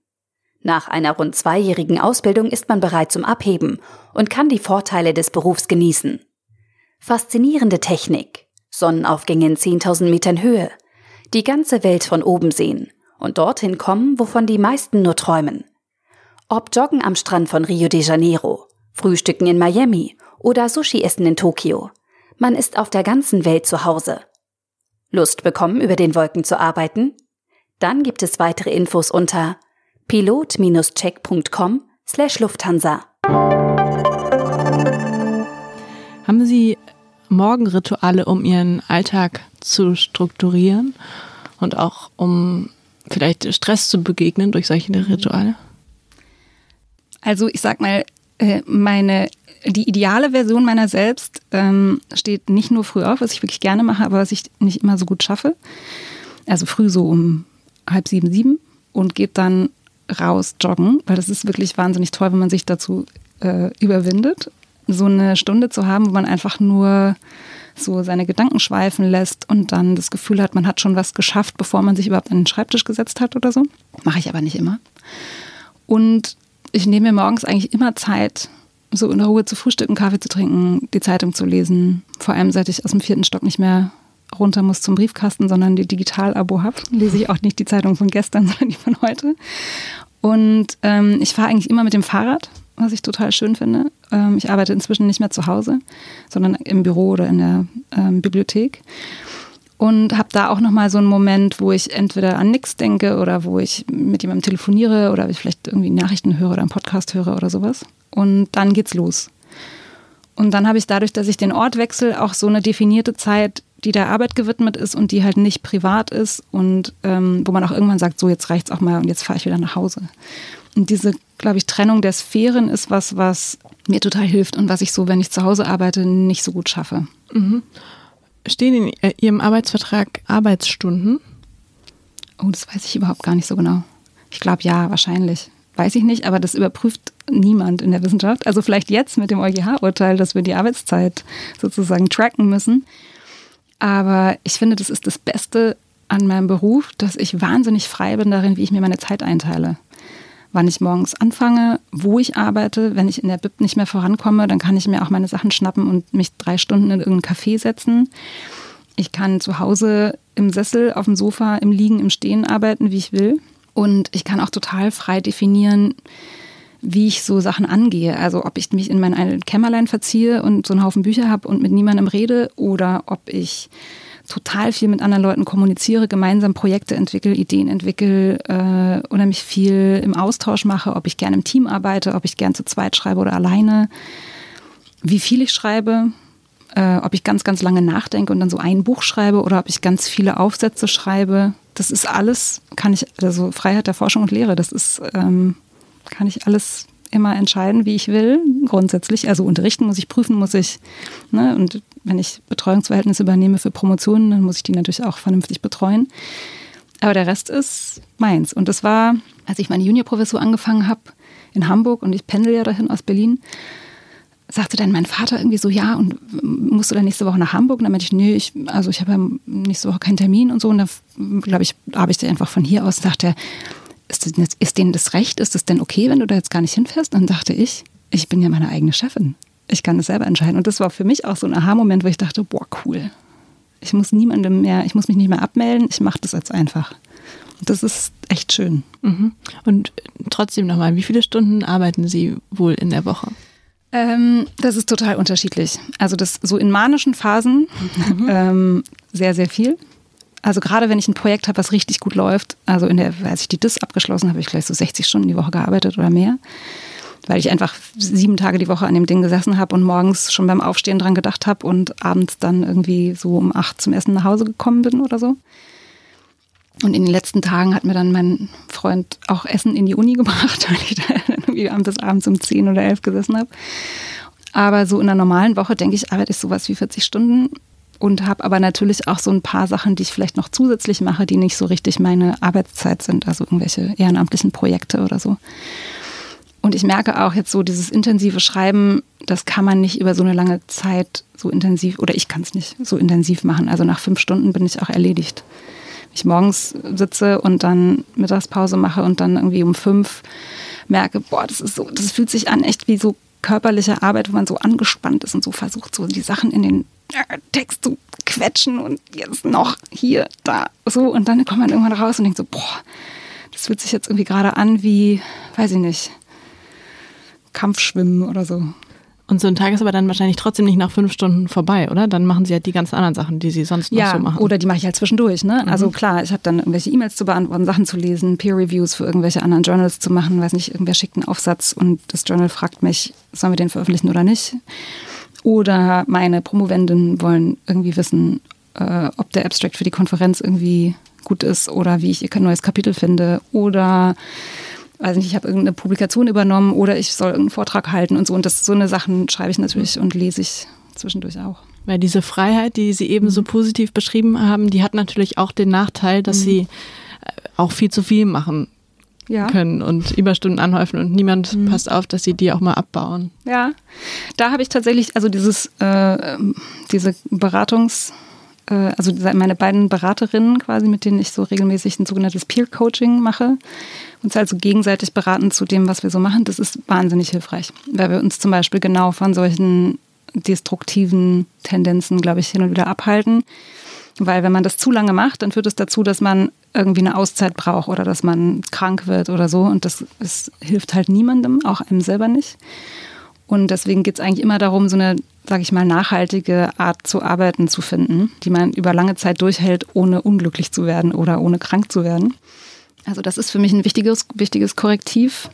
Nach einer rund zweijährigen Ausbildung ist man bereit zum Abheben und kann die Vorteile des Berufs genießen. Faszinierende Technik, Sonnenaufgänge in 10.000 Metern Höhe, die ganze Welt von oben sehen und dorthin kommen, wovon die meisten nur träumen. Ob Joggen am Strand von Rio de Janeiro, Frühstücken in Miami oder Sushi essen in Tokio. Man ist auf der ganzen Welt zu Hause. Lust bekommen, über den Wolken zu arbeiten? Dann gibt es weitere Infos unter pilot-check.com slash Lufthansa. Haben Sie Morgenrituale, um Ihren Alltag zu strukturieren und auch um vielleicht Stress zu begegnen durch solche mhm. Rituale? Also ich sag mal, äh, meine die ideale Version meiner selbst ähm, steht nicht nur früh auf, was ich wirklich gerne mache, aber was ich nicht immer so gut schaffe. Also früh so um halb sieben, sieben und geht dann raus joggen, weil das ist wirklich wahnsinnig toll, wenn man sich dazu äh, überwindet. So eine Stunde zu haben, wo man einfach nur so seine Gedanken schweifen lässt und dann das Gefühl hat, man hat schon was geschafft, bevor man sich überhaupt an den Schreibtisch gesetzt hat oder so. Mache ich aber nicht immer. Und ich nehme mir morgens eigentlich immer Zeit, so in Ruhe zu frühstücken, Kaffee zu trinken, die Zeitung zu lesen. Vor allem, seit ich aus dem vierten Stock nicht mehr runter muss zum Briefkasten, sondern die Digital-Abo habe, lese ich auch nicht die Zeitung von gestern, sondern die von heute. Und ähm, ich fahre eigentlich immer mit dem Fahrrad, was ich total schön finde. Ähm, ich arbeite inzwischen nicht mehr zu Hause, sondern im Büro oder in der ähm, Bibliothek. Und habe da auch nochmal so einen Moment, wo ich entweder an nichts denke oder wo ich mit jemandem telefoniere oder ich vielleicht irgendwie Nachrichten höre oder einen Podcast höre oder sowas. Und dann geht's los. Und dann habe ich dadurch, dass ich den Ort wechsle, auch so eine definierte Zeit, die der Arbeit gewidmet ist und die halt nicht privat ist und ähm, wo man auch irgendwann sagt, so jetzt reicht's auch mal und jetzt fahre ich wieder nach Hause. Und diese, glaube ich, Trennung der Sphären ist was, was mir total hilft und was ich so, wenn ich zu Hause arbeite, nicht so gut schaffe. Mhm. Stehen in äh, Ihrem Arbeitsvertrag Arbeitsstunden? Oh, das weiß ich überhaupt gar nicht so genau. Ich glaube ja, wahrscheinlich. Weiß ich nicht, aber das überprüft niemand in der Wissenschaft. Also vielleicht jetzt mit dem EuGH-Urteil, dass wir die Arbeitszeit sozusagen tracken müssen. Aber ich finde, das ist das Beste an meinem Beruf, dass ich wahnsinnig frei bin darin, wie ich mir meine Zeit einteile. Wann ich morgens anfange, wo ich arbeite. Wenn ich in der Bib nicht mehr vorankomme, dann kann ich mir auch meine Sachen schnappen und mich drei Stunden in irgendein Café setzen. Ich kann zu Hause im Sessel, auf dem Sofa, im Liegen, im Stehen arbeiten, wie ich will. Und ich kann auch total frei definieren, wie ich so Sachen angehe. Also ob ich mich in mein Kämmerlein verziehe und so einen Haufen Bücher habe und mit niemandem rede oder ob ich total viel mit anderen Leuten kommuniziere, gemeinsam Projekte entwickle, Ideen entwickle, äh, unheimlich viel im Austausch mache, ob ich gerne im Team arbeite, ob ich gerne zu zweit schreibe oder alleine, wie viel ich schreibe, äh, ob ich ganz, ganz lange nachdenke und dann so ein Buch schreibe oder ob ich ganz viele Aufsätze schreibe. Das ist alles, kann ich, also Freiheit der Forschung und Lehre, das ist ähm, kann ich alles immer entscheiden, wie ich will, grundsätzlich. Also unterrichten muss ich, prüfen muss ich. Ne? Und wenn ich Betreuungsverhältnisse übernehme für Promotionen, dann muss ich die natürlich auch vernünftig betreuen. Aber der Rest ist meins. Und das war, als ich meine Juniorprofessur angefangen habe in Hamburg und ich pendel ja dahin aus Berlin, sagte dann mein Vater irgendwie so, ja, und musst du dann nächste Woche nach Hamburg? Und dann meinte ich, nee, ich, also ich habe ja nächste Woche keinen Termin und so. Und da, glaube ich, habe ich einfach von hier aus, sagte er, ist, das, ist denen das recht? Ist es denn okay, wenn du da jetzt gar nicht hinfährst? Und dann dachte ich, ich bin ja meine eigene Chefin. Ich kann das selber entscheiden. Und das war für mich auch so ein Aha-Moment, wo ich dachte, boah, cool. Ich muss niemandem mehr, ich muss mich nicht mehr abmelden, ich mache das jetzt einfach. Und das ist echt schön. Mhm. Und trotzdem nochmal, wie viele Stunden arbeiten Sie wohl in der Woche? Ähm, das ist total unterschiedlich. Also das so in manischen Phasen mhm. ähm, sehr, sehr viel. Also gerade wenn ich ein Projekt habe, was richtig gut läuft, also in der, als ich die DIS abgeschlossen habe, habe ich gleich so 60 Stunden die Woche gearbeitet oder mehr, weil ich einfach sieben Tage die Woche an dem Ding gesessen habe und morgens schon beim Aufstehen dran gedacht habe und abends dann irgendwie so um acht zum Essen nach Hause gekommen bin oder so. Und in den letzten Tagen hat mir dann mein Freund auch Essen in die Uni gebracht, weil ich da irgendwie bis abends um zehn oder elf gesessen habe. Aber so in einer normalen Woche, denke ich, arbeite ich sowas wie 40 Stunden und habe aber natürlich auch so ein paar Sachen, die ich vielleicht noch zusätzlich mache, die nicht so richtig meine Arbeitszeit sind, also irgendwelche ehrenamtlichen Projekte oder so. Und ich merke auch jetzt so dieses intensive Schreiben, das kann man nicht über so eine lange Zeit so intensiv, oder ich kann es nicht so intensiv machen. Also nach fünf Stunden bin ich auch erledigt. Ich morgens sitze und dann Mittagspause mache und dann irgendwie um fünf merke, boah, das ist so, das fühlt sich an echt wie so körperliche Arbeit, wo man so angespannt ist und so versucht, so die Sachen in den Text zu quetschen und jetzt noch hier, da, so. Und dann kommt man irgendwann raus und denkt so, boah, das fühlt sich jetzt irgendwie gerade an wie, weiß ich nicht, Kampfschwimmen oder so. Und so ein Tag ist aber dann wahrscheinlich trotzdem nicht nach fünf Stunden vorbei, oder? Dann machen sie ja die ganzen anderen Sachen, die sie sonst noch ja, so machen. Oder die mache ich halt zwischendurch, ne? Also mhm. Also klar, ich habe dann irgendwelche E-Mails zu beantworten, Sachen zu lesen, Peer-Reviews für irgendwelche anderen Journals zu machen, weiß nicht, irgendwer schickt einen Aufsatz und das Journal fragt mich, sollen wir den veröffentlichen oder nicht? Oder meine Promovenden wollen irgendwie wissen, äh, ob der Abstract für die Konferenz irgendwie gut ist oder wie ich ihr neues Kapitel finde oder weiß nicht, ich habe irgendeine Publikation übernommen oder ich soll irgendeinen Vortrag halten und so. Und das so eine Sachen schreibe ich natürlich und lese ich zwischendurch auch. Weil diese Freiheit, die Sie eben so positiv beschrieben haben, die hat natürlich auch den Nachteil, dass mhm. Sie äh, auch viel zu viel machen ja. können und Überstunden anhäufen und niemand mhm. passt auf, dass sie die auch mal abbauen. Ja, da habe ich tatsächlich, also dieses, äh, diese Beratungs- äh, also meine beiden Beraterinnen quasi, mit denen ich so regelmäßig ein sogenanntes Peer-Coaching mache, uns also gegenseitig beraten zu dem, was wir so machen, das ist wahnsinnig hilfreich, weil wir uns zum Beispiel genau von solchen destruktiven Tendenzen, glaube ich, hin und wieder abhalten Weil wenn man das zu lange macht, dann führt es dazu, dass man irgendwie eine Auszeit braucht oder dass man krank wird oder so. Und das, das hilft halt niemandem, auch einem selber nicht. Und deswegen geht es eigentlich immer darum, so eine, sage ich mal, nachhaltige Art zu arbeiten zu finden, die man über lange Zeit durchhält, ohne unglücklich zu werden oder ohne krank zu werden. Also das ist für mich ein wichtiges, wichtiges Korrektiv.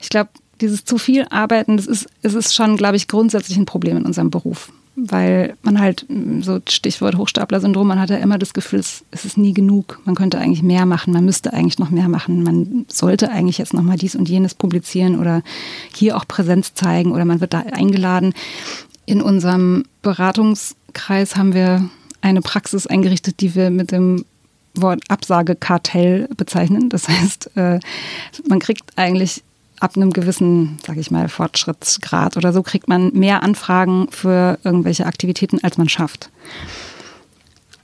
Ich glaube, dieses zu viel Arbeiten, das ist, es ist schon, glaube ich, grundsätzlich ein Problem in unserem Beruf weil man halt, so Stichwort Hochstapler-Syndrom, man hat ja immer das Gefühl, es, es, ist nie genug. Man könnte eigentlich mehr machen, man müsste eigentlich noch mehr machen, man sollte eigentlich jetzt nochmal dies und jenes publizieren oder hier auch Präsenz zeigen oder man wird da eingeladen. In unserem Beratungskreis haben wir eine Praxis eingerichtet, die wir mit dem Wort Absagekartell bezeichnen. Das heißt, äh, man kriegt eigentlich ab einem gewissen, sage ich mal, Fortschrittsgrad oder so kriegt man mehr Anfragen für irgendwelche Aktivitäten, als man schafft.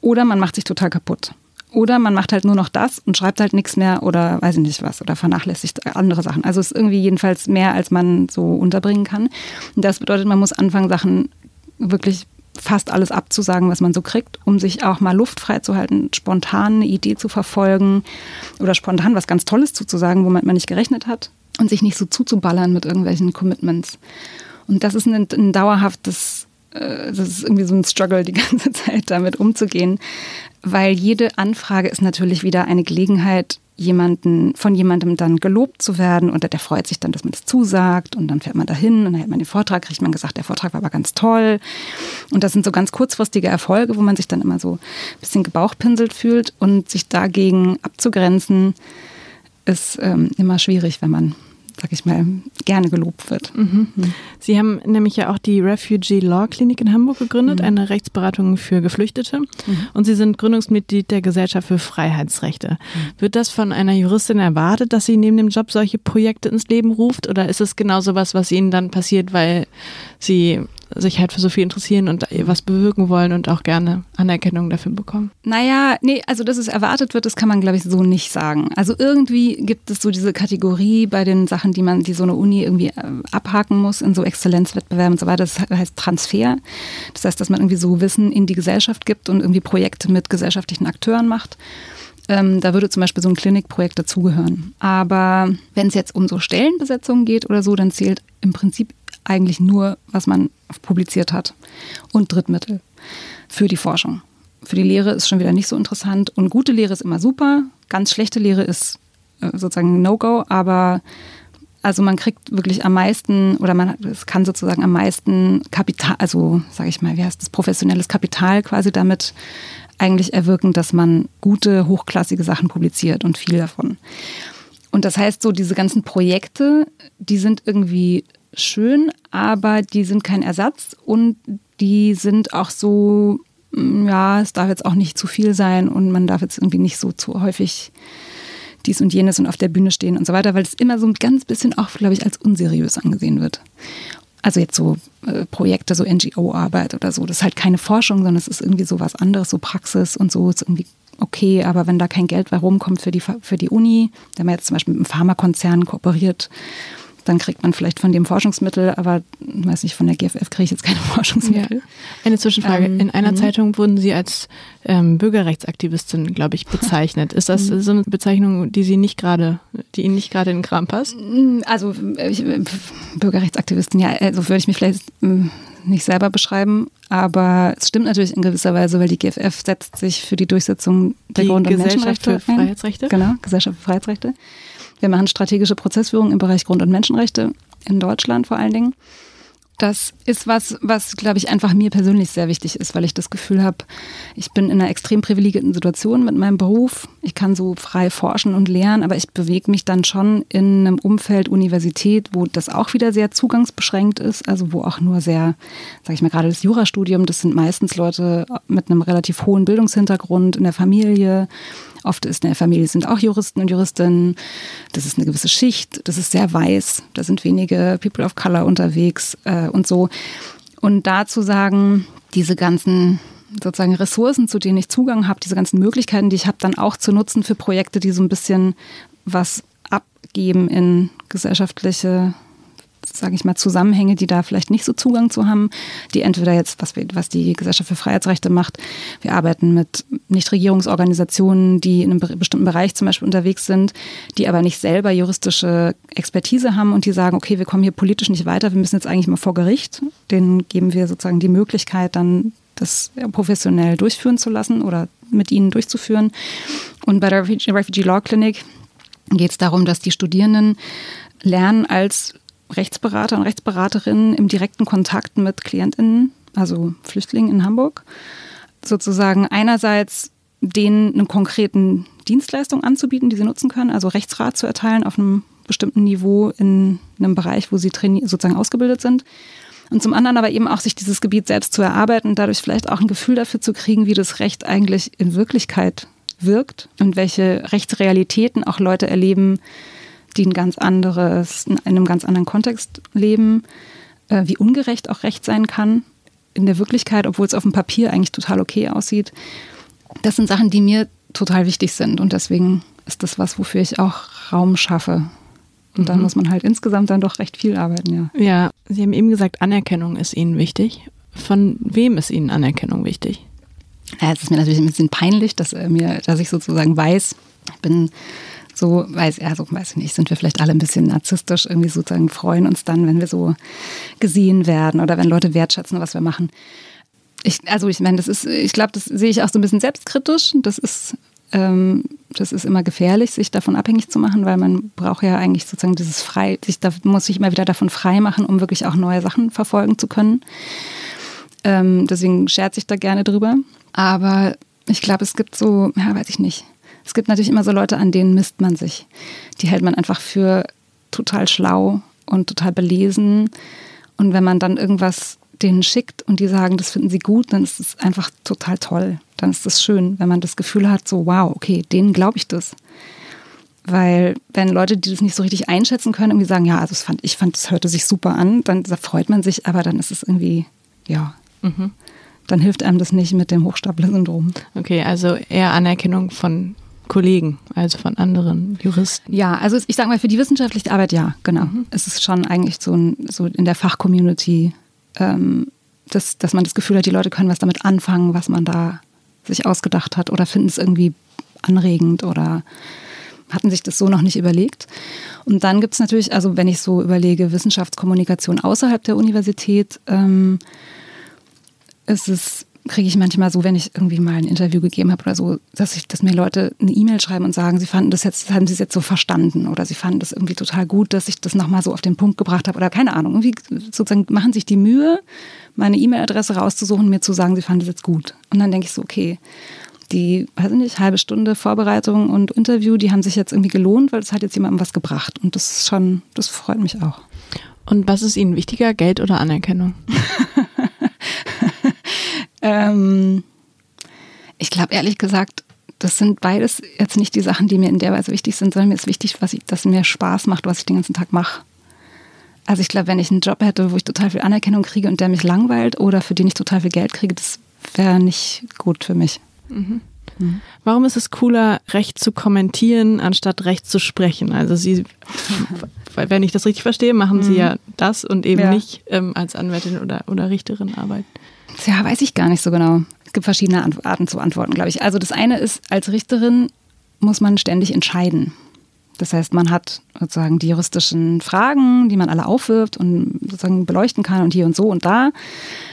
Oder man macht sich total kaputt. Oder man macht halt nur noch das und schreibt halt nichts mehr oder weiß ich nicht was oder vernachlässigt andere Sachen. Also es ist irgendwie jedenfalls mehr, als man so unterbringen kann. Und das bedeutet, man muss anfangen, Sachen wirklich fast alles abzusagen, was man so kriegt, um sich auch mal Luft freizuhalten, spontan eine Idee zu verfolgen oder spontan was ganz Tolles zuzusagen, womit man nicht gerechnet hat und sich nicht so zuzuballern mit irgendwelchen Commitments. Und das ist ein, ein dauerhaftes, äh, das ist irgendwie so ein Struggle, die ganze Zeit damit umzugehen, weil jede Anfrage ist natürlich wieder eine Gelegenheit, jemanden, von jemandem dann gelobt zu werden und der freut sich dann, dass man das zusagt und dann fährt man dahin und dann hält man den Vortrag, kriegt man gesagt, der Vortrag war aber ganz toll. Und das sind so ganz kurzfristige Erfolge, wo man sich dann immer so ein bisschen gebauchpinselt fühlt und sich dagegen abzugrenzen, ist ähm, immer schwierig, wenn man sag ich mal, gerne gelobt wird. Mhm. Sie haben nämlich ja auch die Refugee Law Klinik in Hamburg gegründet, mhm. eine Rechtsberatung für Geflüchtete. Mhm. Und Sie sind Gründungsmitglied der Gesellschaft für Freiheitsrechte. Mhm. Wird das von einer Juristin erwartet, dass sie neben dem Job solche Projekte ins Leben ruft? Oder ist es genau so was, was Ihnen dann passiert, weil Sie sich halt für so viel interessieren und was bewirken wollen und auch gerne Anerkennung dafür bekommen? Naja, nee, also dass es erwartet wird, das kann man, glaube ich, so nicht sagen. Also irgendwie gibt es so diese Kategorie bei den Sachen, die man, die so eine Uni irgendwie äh, abhaken muss in so Exzellenzwettbewerben und so weiter. Das heißt Transfer. Das heißt, dass man irgendwie so Wissen in die Gesellschaft gibt und irgendwie Projekte mit gesellschaftlichen Akteuren macht. Ähm, da würde zum Beispiel so ein Klinikprojekt dazugehören. Aber wenn es jetzt um so Stellenbesetzungen geht oder so, dann zählt im Prinzip eigentlich nur, was man publiziert hat und Drittmittel für die Forschung. Für die Lehre ist schon wieder nicht so interessant und gute Lehre ist immer super, ganz schlechte Lehre ist äh, sozusagen No-Go, aber also man kriegt wirklich am meisten oder man es kann sozusagen am meisten Kapital, also sage ich mal, wie heißt das, professionelles Kapital quasi damit eigentlich erwirken, dass man gute, hochklassige Sachen publiziert und viel davon. Und das heißt so, diese ganzen Projekte, die sind irgendwie schön, aber die sind kein Ersatz und die sind auch so, mm, ja, es darf jetzt auch nicht zu viel sein und man darf jetzt irgendwie nicht so zu häufig dies und jenes und auf der Bühne stehen und so weiter, weil es immer so ein ganz bisschen auch, glaube ich, als unseriös angesehen wird. Also jetzt so äh, Projekte, so NGO-Arbeit oder so, das ist halt keine Forschung, sondern es ist irgendwie so was anderes, so Praxis und so ist irgendwie okay, aber wenn da kein Geld bei rumkommt für die, für die Uni, wenn man jetzt zum Beispiel mit einem Pharmakonzern kooperiert, dann kriegt man vielleicht von dem Forschungsmittel, aber weiß nicht, von der GFF kriege ich jetzt keine Forschungsmittel. Ja. Eine Zwischenfrage. Ähm, In einer mhm. Zeitung wurden Sie als ähm, Bürgerrechtsaktivistin, glaube ich, bezeichnet. Ist das mhm. so eine Bezeichnung, die Sie nicht gerade, die Ihnen nicht gerade in den Kram passt? Mm, also ich, Bürgerrechtsaktivistin, ja, also würde ich mich vielleicht mm, nicht selber beschreiben, aber es stimmt natürlich in gewisser Weise, weil die GFF setzt sich für die Durchsetzung der die Grund- und Menschenrechte für Freiheitsrechte. Ein. Genau, Gesellschaft für Freiheitsrechte. Wir machen strategische Prozessführung im Bereich Grund- und Menschenrechte in Deutschland vor allen Dingen. Das ist was, was, glaube ich, einfach mir persönlich sehr wichtig ist, weil ich das Gefühl habe, ich bin in einer extrem privilegierten Situation mit meinem Beruf. Ich kann so frei forschen und lernen, aber ich bewege mich dann schon in einem Umfeld Universität, wo das auch wieder sehr zugangsbeschränkt ist, also wo auch nur sehr, sage ich mal, gerade das Jurastudium, das sind meistens Leute mit einem relativ hohen Bildungshintergrund in der Familie Oft ist in der Familie sind auch Juristen und Juristinnen. Das ist eine gewisse Schicht. Das ist sehr weiß. Da sind wenige People of Color unterwegs äh, und so. Und da zu sagen, diese ganzen sozusagen Ressourcen, zu denen ich Zugang habe, diese ganzen Möglichkeiten, die ich habe, dann auch zu nutzen für Projekte, die so ein bisschen was abgeben in gesellschaftliche sage ich mal, Zusammenhänge, die da vielleicht nicht so Zugang zu haben, die entweder jetzt, was, wir, was die Gesellschaft für Freiheitsrechte macht, wir arbeiten mit Nichtregierungsorganisationen, die in einem bestimmten Bereich zum Beispiel unterwegs sind, die aber nicht selber juristische Expertise haben und die sagen, okay, wir kommen hier politisch nicht weiter, wir müssen jetzt eigentlich mal vor Gericht. Denen geben wir sozusagen die Möglichkeit, dann das professionell durchführen zu lassen oder mit ihnen durchzuführen. Und bei der Refugee Law Clinic geht es darum, dass die Studierenden lernen als Rechtsberater und Rechtsberaterinnen im direkten Kontakt mit KlientInnen, also Flüchtlingen in Hamburg, sozusagen einerseits denen eine konkreten Dienstleistung anzubieten, die sie nutzen können, also Rechtsrat zu erteilen auf einem bestimmten Niveau in einem Bereich, wo sie sozusagen ausgebildet sind. Und zum anderen aber eben auch sich dieses Gebiet selbst zu erarbeiten und dadurch vielleicht auch ein Gefühl dafür zu kriegen, wie das Recht eigentlich in Wirklichkeit wirkt und welche Rechtsrealitäten auch Leute erleben, die ein ganz anderes, in einem ganz anderen Kontext leben, äh, wie ungerecht auch Recht sein kann in der Wirklichkeit, obwohl es auf dem Papier eigentlich total okay aussieht. Das sind Sachen, die mir total wichtig sind und deswegen ist das was, wofür ich auch Raum schaffe. Und dann mhm. muss man halt insgesamt dann doch recht viel arbeiten, ja. Ja, Sie haben eben gesagt, Anerkennung ist Ihnen wichtig. Von wem ist Ihnen Anerkennung wichtig? Ja, es ist mir natürlich ein bisschen peinlich, dass, mir, dass ich sozusagen weiß, ich bin so, weiß, ja, so, weiß ich nicht, sind wir vielleicht alle ein bisschen narzisstisch, irgendwie sozusagen freuen uns dann, wenn wir so gesehen werden oder wenn Leute wertschätzen, was wir machen. Ich, also ich meine, das ist, ich glaube, das sehe ich auch so ein bisschen selbstkritisch. Das ist, ähm, das ist immer gefährlich, sich davon abhängig zu machen, weil man braucht ja eigentlich sozusagen dieses frei, sich da muss sich immer wieder davon frei machen, um wirklich auch neue Sachen verfolgen zu können. Ähm, deswegen scherze ich da gerne drüber. Aber ich glaube, es gibt so, ja, weiß ich nicht. Es gibt natürlich immer so Leute, an denen misst man sich. Die hält man einfach für total schlau und total belesen. Und wenn man dann irgendwas denen schickt und die sagen, das finden sie gut, dann ist es einfach total toll. Dann ist es schön, wenn man das Gefühl hat, so, wow, okay, denen glaube ich das. Weil wenn Leute, die das nicht so richtig einschätzen können, irgendwie sagen, ja, also das fand, ich fand, das hörte sich super an, dann da freut man sich, aber dann ist es irgendwie, ja, mhm. dann hilft einem das nicht mit dem Hochstapler-Syndrom. Okay, also eher Anerkennung von Kollegen, also von anderen Juristen. Ja, also ich sage mal, für die wissenschaftliche Arbeit ja, genau. Mhm. Es ist schon eigentlich so, ein, so in der Fachcommunity, ähm, dass, dass man das Gefühl hat, die Leute können was damit anfangen, was man da sich ausgedacht hat oder finden es irgendwie anregend oder hatten sich das so noch nicht überlegt. Und dann gibt es natürlich, also wenn ich so überlege, Wissenschaftskommunikation außerhalb der Universität, ähm, ist es kriege ich manchmal so, wenn ich irgendwie mal ein Interview gegeben habe oder so, dass ich, dass mir Leute eine E-Mail schreiben und sagen, sie fanden das jetzt, haben sie es jetzt so verstanden oder sie fanden das irgendwie total gut, dass ich das nochmal so auf den Punkt gebracht habe oder keine Ahnung. Irgendwie sozusagen machen sich die Mühe, meine E-Mail-Adresse rauszusuchen, mir zu sagen, sie fanden das jetzt gut. Und dann denke ich so, okay, die, weiß ich nicht, halbe Stunde Vorbereitung und Interview, die haben sich jetzt irgendwie gelohnt, weil es hat jetzt jemandem was gebracht. Und das ist schon, das freut mich auch. Und was ist Ihnen wichtiger, Geld oder Anerkennung? Ähm, ich glaube ehrlich gesagt, das sind beides jetzt nicht die Sachen, die mir in der Weise wichtig sind, sondern mir ist wichtig, was ich, dass mir Spaß macht, was ich den ganzen Tag mache. Also ich glaube, wenn ich einen Job hätte, wo ich total viel Anerkennung kriege und der mich langweilt oder für den ich total viel Geld kriege, das wäre nicht gut für mich. Mhm. Mhm. Warum ist es cooler, Recht zu kommentieren, anstatt Recht zu sprechen? Also Sie, wenn ich das richtig verstehe, machen Sie mhm. ja das und eben ja. nicht ähm, als Anwältin oder, oder Richterin arbeiten. Ja, weiß ich gar nicht so genau. Es gibt verschiedene Arten zu antworten, glaube ich. Also das eine ist, als Richterin muss man ständig entscheiden. Das heißt, man hat sozusagen die juristischen Fragen, die man alle aufwirft und sozusagen beleuchten kann und hier und so und da.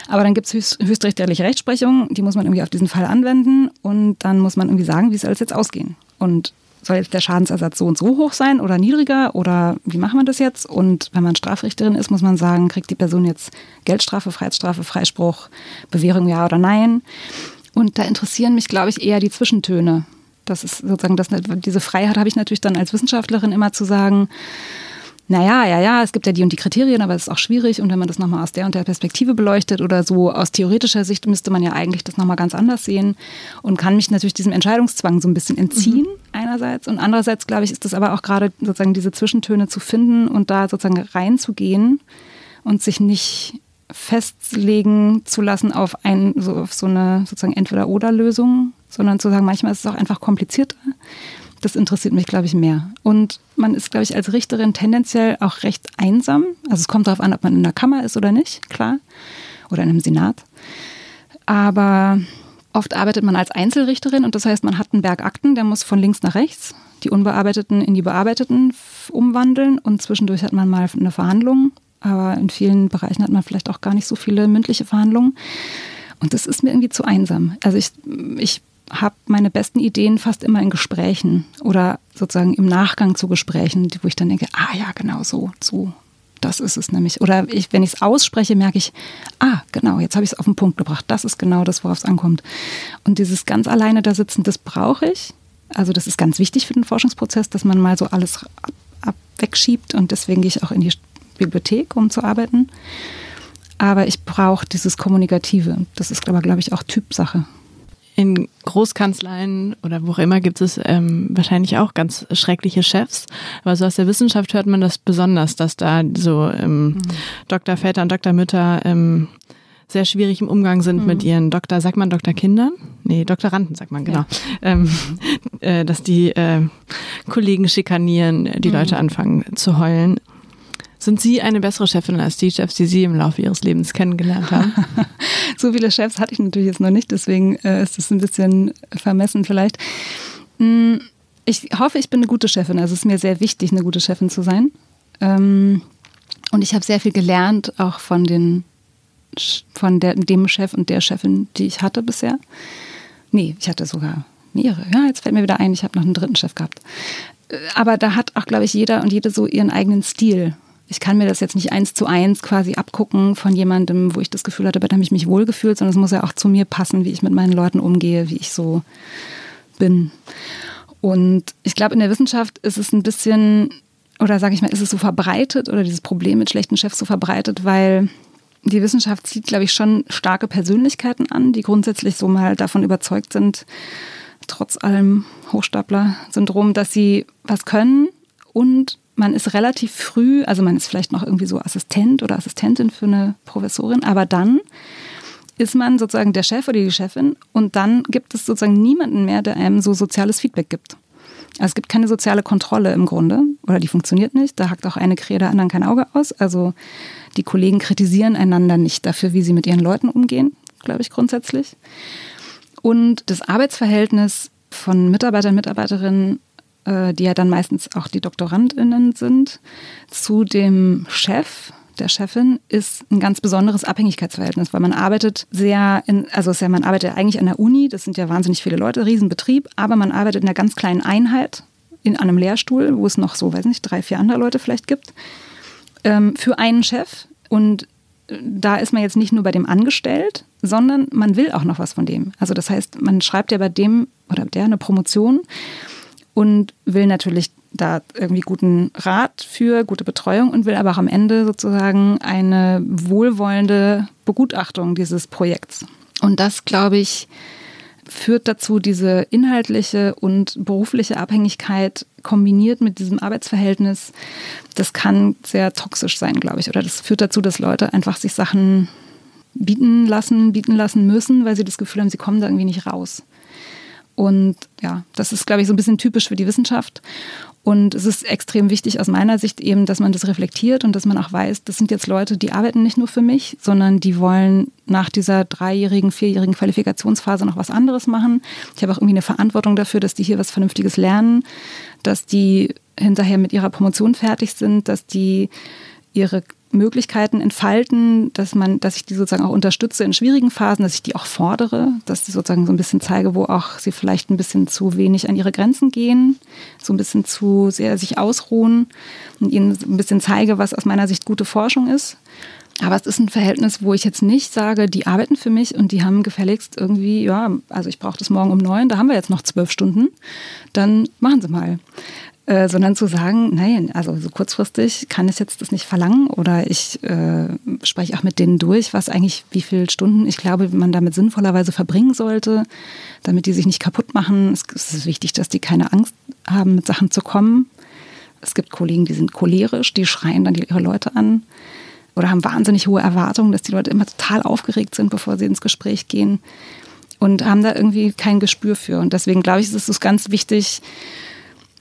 Aber dann gibt es höchst, höchstrichterliche Rechtsprechung, die muss man irgendwie auf diesen Fall anwenden und dann muss man irgendwie sagen, wie soll es jetzt ausgehen. Und soll jetzt der Schadensersatz so und so hoch sein oder niedriger oder wie machen wir das jetzt? Und wenn man Strafrichterin ist, muss man sagen, kriegt die Person jetzt Geldstrafe, Freiheitsstrafe, Freispruch, Bewährung ja oder nein? Und da interessieren mich, glaube ich, eher die Zwischentöne. Das ist sozusagen das, diese Freiheit habe ich natürlich dann als Wissenschaftlerin immer zu sagen, naja, ja, ja, es gibt ja die und die Kriterien, aber es ist auch schwierig. Und wenn man das nochmal aus der und der Perspektive beleuchtet oder so aus theoretischer Sicht, müsste man ja eigentlich das nochmal ganz anders sehen und kann mich natürlich diesem Entscheidungszwang so ein bisschen entziehen, mhm. einerseits. Und andererseits, glaube ich, ist das aber auch gerade sozusagen diese Zwischentöne zu finden und da sozusagen reinzugehen und sich nicht festlegen zu lassen auf, ein, so, auf so eine sozusagen Entweder-Oder-Lösung, sondern zu sagen, manchmal ist es auch einfach komplizierter Das interessiert mich, glaube ich, mehr. Und man ist, glaube ich, als Richterin tendenziell auch recht einsam. Also es kommt darauf an, ob man in der Kammer ist oder nicht, klar. Oder in einem Senat. Aber oft arbeitet man als Einzelrichterin und das heißt, man hat einen Berg Akten, der muss von links nach rechts die unbearbeiteten in die bearbeiteten umwandeln und zwischendurch hat man mal eine Verhandlung. Aber in vielen Bereichen hat man vielleicht auch gar nicht so viele mündliche Verhandlungen. Und das ist mir irgendwie zu einsam. Also ich, ich habe meine besten Ideen fast immer in Gesprächen oder sozusagen im Nachgang zu Gesprächen, wo ich dann denke, ah ja, genau so, so, das ist es nämlich. Oder ich, wenn ich es ausspreche, merke ich, ah, genau, jetzt habe ich es auf den Punkt gebracht. Das ist genau das, worauf es ankommt. Und dieses ganz alleine da sitzen, das brauche ich. Also das ist ganz wichtig für den Forschungsprozess, dass man mal so alles ab, ab wegschiebt und deswegen gehe ich auch in die Bibliothek, um zu arbeiten. Aber ich brauche dieses Kommunikative. Das ist aber, glaube ich, auch Typsache in Großkanzleien oder wo auch immer gibt es ähm, wahrscheinlich auch ganz schreckliche Chefs. Aber so aus der Wissenschaft hört man das besonders, dass da so ähm, mhm. Doktorväter und Doktormütter ähm, sehr schwierig im Umgang sind mhm. mit ihren Doktor, sagt man Doktorkindern? Nee, Doktoranden sagt man, genau. Ja. Ähm, äh, dass die äh, Kollegen schikanieren, die mhm. Leute anfangen zu heulen. Sind Sie eine bessere Chefin als die Chefs, die Sie im Laufe Ihres Lebens kennengelernt haben? so viele Chefs hatte ich natürlich jetzt noch nicht, deswegen äh, ist es ein bisschen vermessen vielleicht. Hm, ich hoffe, ich bin eine gute Chefin. Also es ist mir sehr wichtig, eine gute Chefin zu sein. Ähm, und ich habe sehr viel gelernt, auch von, den, von der, dem Chef und der Chefin, die ich hatte bisher. Nee, ich hatte sogar mehrere. Ja, jetzt fällt mir wieder ein, ich habe noch einen dritten Chef gehabt. Äh, aber da hat auch, glaube ich, jeder und jede so ihren eigenen Stil ich kann mir das jetzt nicht eins zu eins quasi abgucken von jemandem, wo ich das Gefühl hatte, da habe ich mich wohlgefühlt, sondern es muss ja auch zu mir passen, wie ich mit meinen Leuten umgehe, wie ich so bin. Und ich glaube, in der Wissenschaft ist es ein bisschen, oder sage ich mal, ist es so verbreitet oder dieses Problem mit schlechten Chefs so verbreitet, weil die Wissenschaft zieht, glaube ich, schon starke Persönlichkeiten an, die grundsätzlich so mal davon überzeugt sind, trotz allem Hochstapler-Syndrom, dass sie was können und man ist relativ früh, also man ist vielleicht noch irgendwie so Assistent oder Assistentin für eine Professorin, aber dann ist man sozusagen der Chef oder die Chefin und dann gibt es sozusagen niemanden mehr, der einem so soziales Feedback gibt. Also es gibt keine soziale Kontrolle im Grunde oder die funktioniert nicht. Da hackt auch eine Krähe der anderen kein Auge aus. Also die Kollegen kritisieren einander nicht dafür, wie sie mit ihren Leuten umgehen, glaube ich grundsätzlich. Und das Arbeitsverhältnis von Mitarbeitern und Mitarbeiterinnen äh, die ja dann meistens auch die DoktorandInnen sind, zu dem Chef, der Chefin ist ein ganz besonderes Abhängigkeitsverhältnis, weil man arbeitet sehr in, also ja, man arbeitet eigentlich an der Uni, das sind ja wahnsinnig viele Leute, Riesenbetrieb, aber man arbeitet in einer ganz kleinen Einheit, in einem Lehrstuhl, wo es noch so, weiß nicht, drei, vier andere Leute vielleicht gibt, ähm, für einen Chef. Und da ist man jetzt nicht nur bei dem angestellt, sondern man will auch noch was von dem. Also das heißt, man schreibt ja bei dem oder der eine Promotion und will natürlich da irgendwie guten Rat für, gute Betreuung und will aber auch am Ende sozusagen eine wohlwollende Begutachtung dieses Projekts. Und das, glaube ich, führt dazu, diese inhaltliche und berufliche Abhängigkeit kombiniert mit diesem Arbeitsverhältnis, das kann sehr toxisch sein, glaube ich. Oder das führt dazu, dass Leute einfach sich Sachen bieten lassen, bieten lassen müssen, weil sie das Gefühl haben, sie kommen da irgendwie nicht raus. Und ja, das ist, glaube ich, so ein bisschen typisch für die Wissenschaft. Und es ist extrem wichtig aus meiner Sicht eben, dass man das reflektiert und dass man auch weiß, das sind jetzt Leute, die arbeiten nicht nur für mich, sondern die wollen nach dieser dreijährigen, vierjährigen Qualifikationsphase noch was anderes machen. Ich habe auch irgendwie eine Verantwortung dafür, dass die hier was Vernünftiges lernen, dass die hinterher mit ihrer Promotion fertig sind, dass die ihre Möglichkeiten entfalten, dass man, dass ich die sozusagen auch unterstütze in schwierigen Phasen, dass ich die auch fordere, dass ich sozusagen so ein bisschen zeige, wo auch sie vielleicht ein bisschen zu wenig an ihre Grenzen gehen, so ein bisschen zu sehr sich ausruhen und ihnen ein bisschen zeige, was aus meiner Sicht gute Forschung ist. Aber es ist ein Verhältnis, wo ich jetzt nicht sage, die arbeiten für mich und die haben gefälligst irgendwie, ja, also ich brauche das morgen um neun, da haben wir jetzt noch zwölf Stunden, dann machen sie mal. Äh, sondern zu sagen, nein, also so kurzfristig kann ich jetzt das nicht verlangen oder ich äh, spreche auch mit denen durch, was eigentlich, wie viele Stunden ich glaube, man damit sinnvollerweise verbringen sollte, damit die sich nicht kaputt machen. Es, es ist wichtig, dass die keine Angst haben, mit Sachen zu kommen. Es gibt Kollegen, die sind cholerisch, die schreien dann ihre Leute an oder haben wahnsinnig hohe Erwartungen, dass die Leute immer total aufgeregt sind, bevor sie ins Gespräch gehen und haben da irgendwie kein Gespür für. Und deswegen glaube ich, ist es ganz wichtig,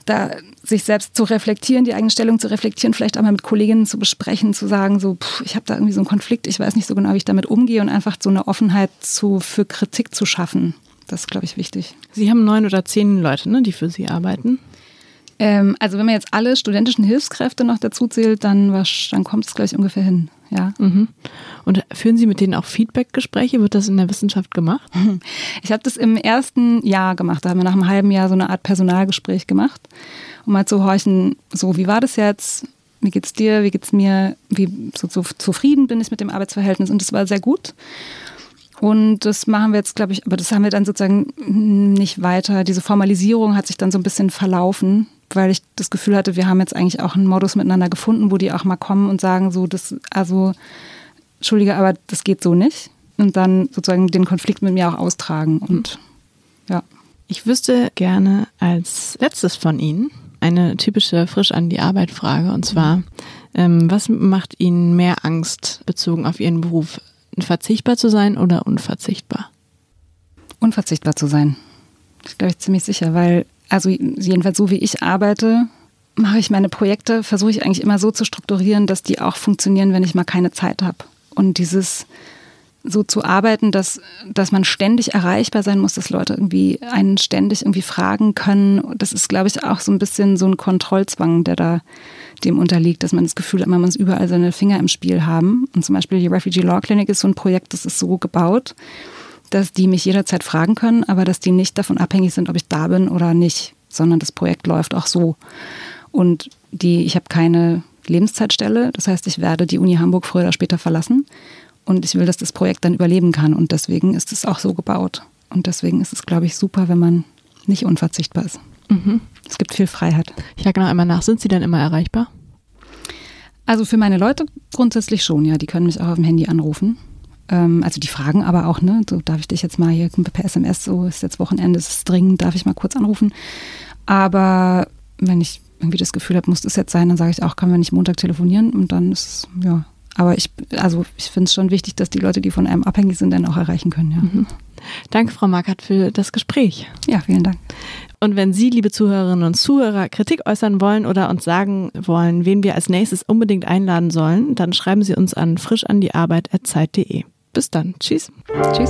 da sich selbst zu reflektieren, die eigene Stellung zu reflektieren, vielleicht auch mal mit Kolleginnen zu besprechen, zu sagen, so, pff, ich habe da irgendwie so einen Konflikt, ich weiß nicht so genau, wie ich damit umgehe und einfach so eine Offenheit zu, für Kritik zu schaffen. Das ist, glaube ich, wichtig. Sie haben neun oder zehn Leute, ne, die für Sie arbeiten. Ähm, also wenn man jetzt alle studentischen Hilfskräfte noch dazu zählt, dann, dann kommt es, glaube ich, ungefähr hin. Ja. Mhm. Und führen Sie mit denen auch Feedback-Gespräche? Wird das in der Wissenschaft gemacht? Ich habe das im ersten Jahr gemacht. Da haben wir nach einem halben Jahr so eine Art Personalgespräch gemacht, um mal zu horchen, so wie war das jetzt? Wie geht's dir? Wie geht's mir? Wie so, so zufrieden bin ich mit dem Arbeitsverhältnis? Und das war sehr gut. Und das machen wir jetzt, glaube ich, aber das haben wir dann sozusagen nicht weiter. Diese Formalisierung hat sich dann so ein bisschen verlaufen, weil ich das Gefühl hatte, wir haben jetzt eigentlich auch einen Modus miteinander gefunden, wo die auch mal kommen und sagen, so, das, also, Entschuldige, aber das geht so nicht. Und dann sozusagen den Konflikt mit mir auch austragen. Und ja. Ich wüsste gerne als letztes von Ihnen eine typische frisch an die Arbeit Frage. Und zwar, ähm, was macht Ihnen mehr Angst bezogen auf Ihren Beruf? Verzichtbar zu sein oder unverzichtbar? Unverzichtbar zu sein. Das glaube ich ziemlich sicher, weil also jedenfalls so wie ich arbeite, mache ich meine Projekte, versuche ich eigentlich immer so zu strukturieren, dass die auch funktionieren, wenn ich mal keine Zeit habe. Und dieses so zu arbeiten, dass, dass man ständig erreichbar sein muss, dass Leute irgendwie einen ständig irgendwie fragen können. Das ist, glaube ich, auch so ein bisschen so ein Kontrollzwang, der da dem unterliegt, dass man das Gefühl hat, man muss überall seine Finger im Spiel haben. Und zum Beispiel die Refugee Law Clinic ist so ein Projekt, das ist so gebaut, dass die mich jederzeit fragen können, aber dass die nicht davon abhängig sind, ob ich da bin oder nicht, sondern das Projekt läuft auch so. Und die, ich habe keine Lebenszeitstelle, das heißt, ich werde die Uni Hamburg früher oder später verlassen und ich will, dass das Projekt dann überleben kann und deswegen ist es auch so gebaut. Und deswegen ist es, glaube ich, super, wenn man nicht unverzichtbar ist. Mhm. Es gibt viel Freiheit. Ich frage noch einmal nach, sind Sie denn immer erreichbar? Also für meine Leute grundsätzlich schon, ja. Die können mich auch auf dem Handy anrufen. Ähm, also die fragen aber auch, ne, so darf ich dich jetzt mal hier per SMS, so ist jetzt Wochenende, ist es dringend, darf ich mal kurz anrufen. Aber wenn ich irgendwie das Gefühl habe, muss das jetzt sein, dann sage ich auch, können wir nicht Montag telefonieren und dann ist es, ja. Aber ich, also ich finde es schon wichtig, dass die Leute, die von einem abhängig sind, dann auch erreichen können, ja. Mhm. Danke, Frau Markert, für das Gespräch. Ja, vielen Dank. Und wenn Sie, liebe Zuhörerinnen und Zuhörer, Kritik äußern wollen oder uns sagen wollen, wen wir als nächstes unbedingt einladen sollen, dann schreiben Sie uns an frischandiarbeit.zeit.de. Bis dann. Tschüss. Tschüss.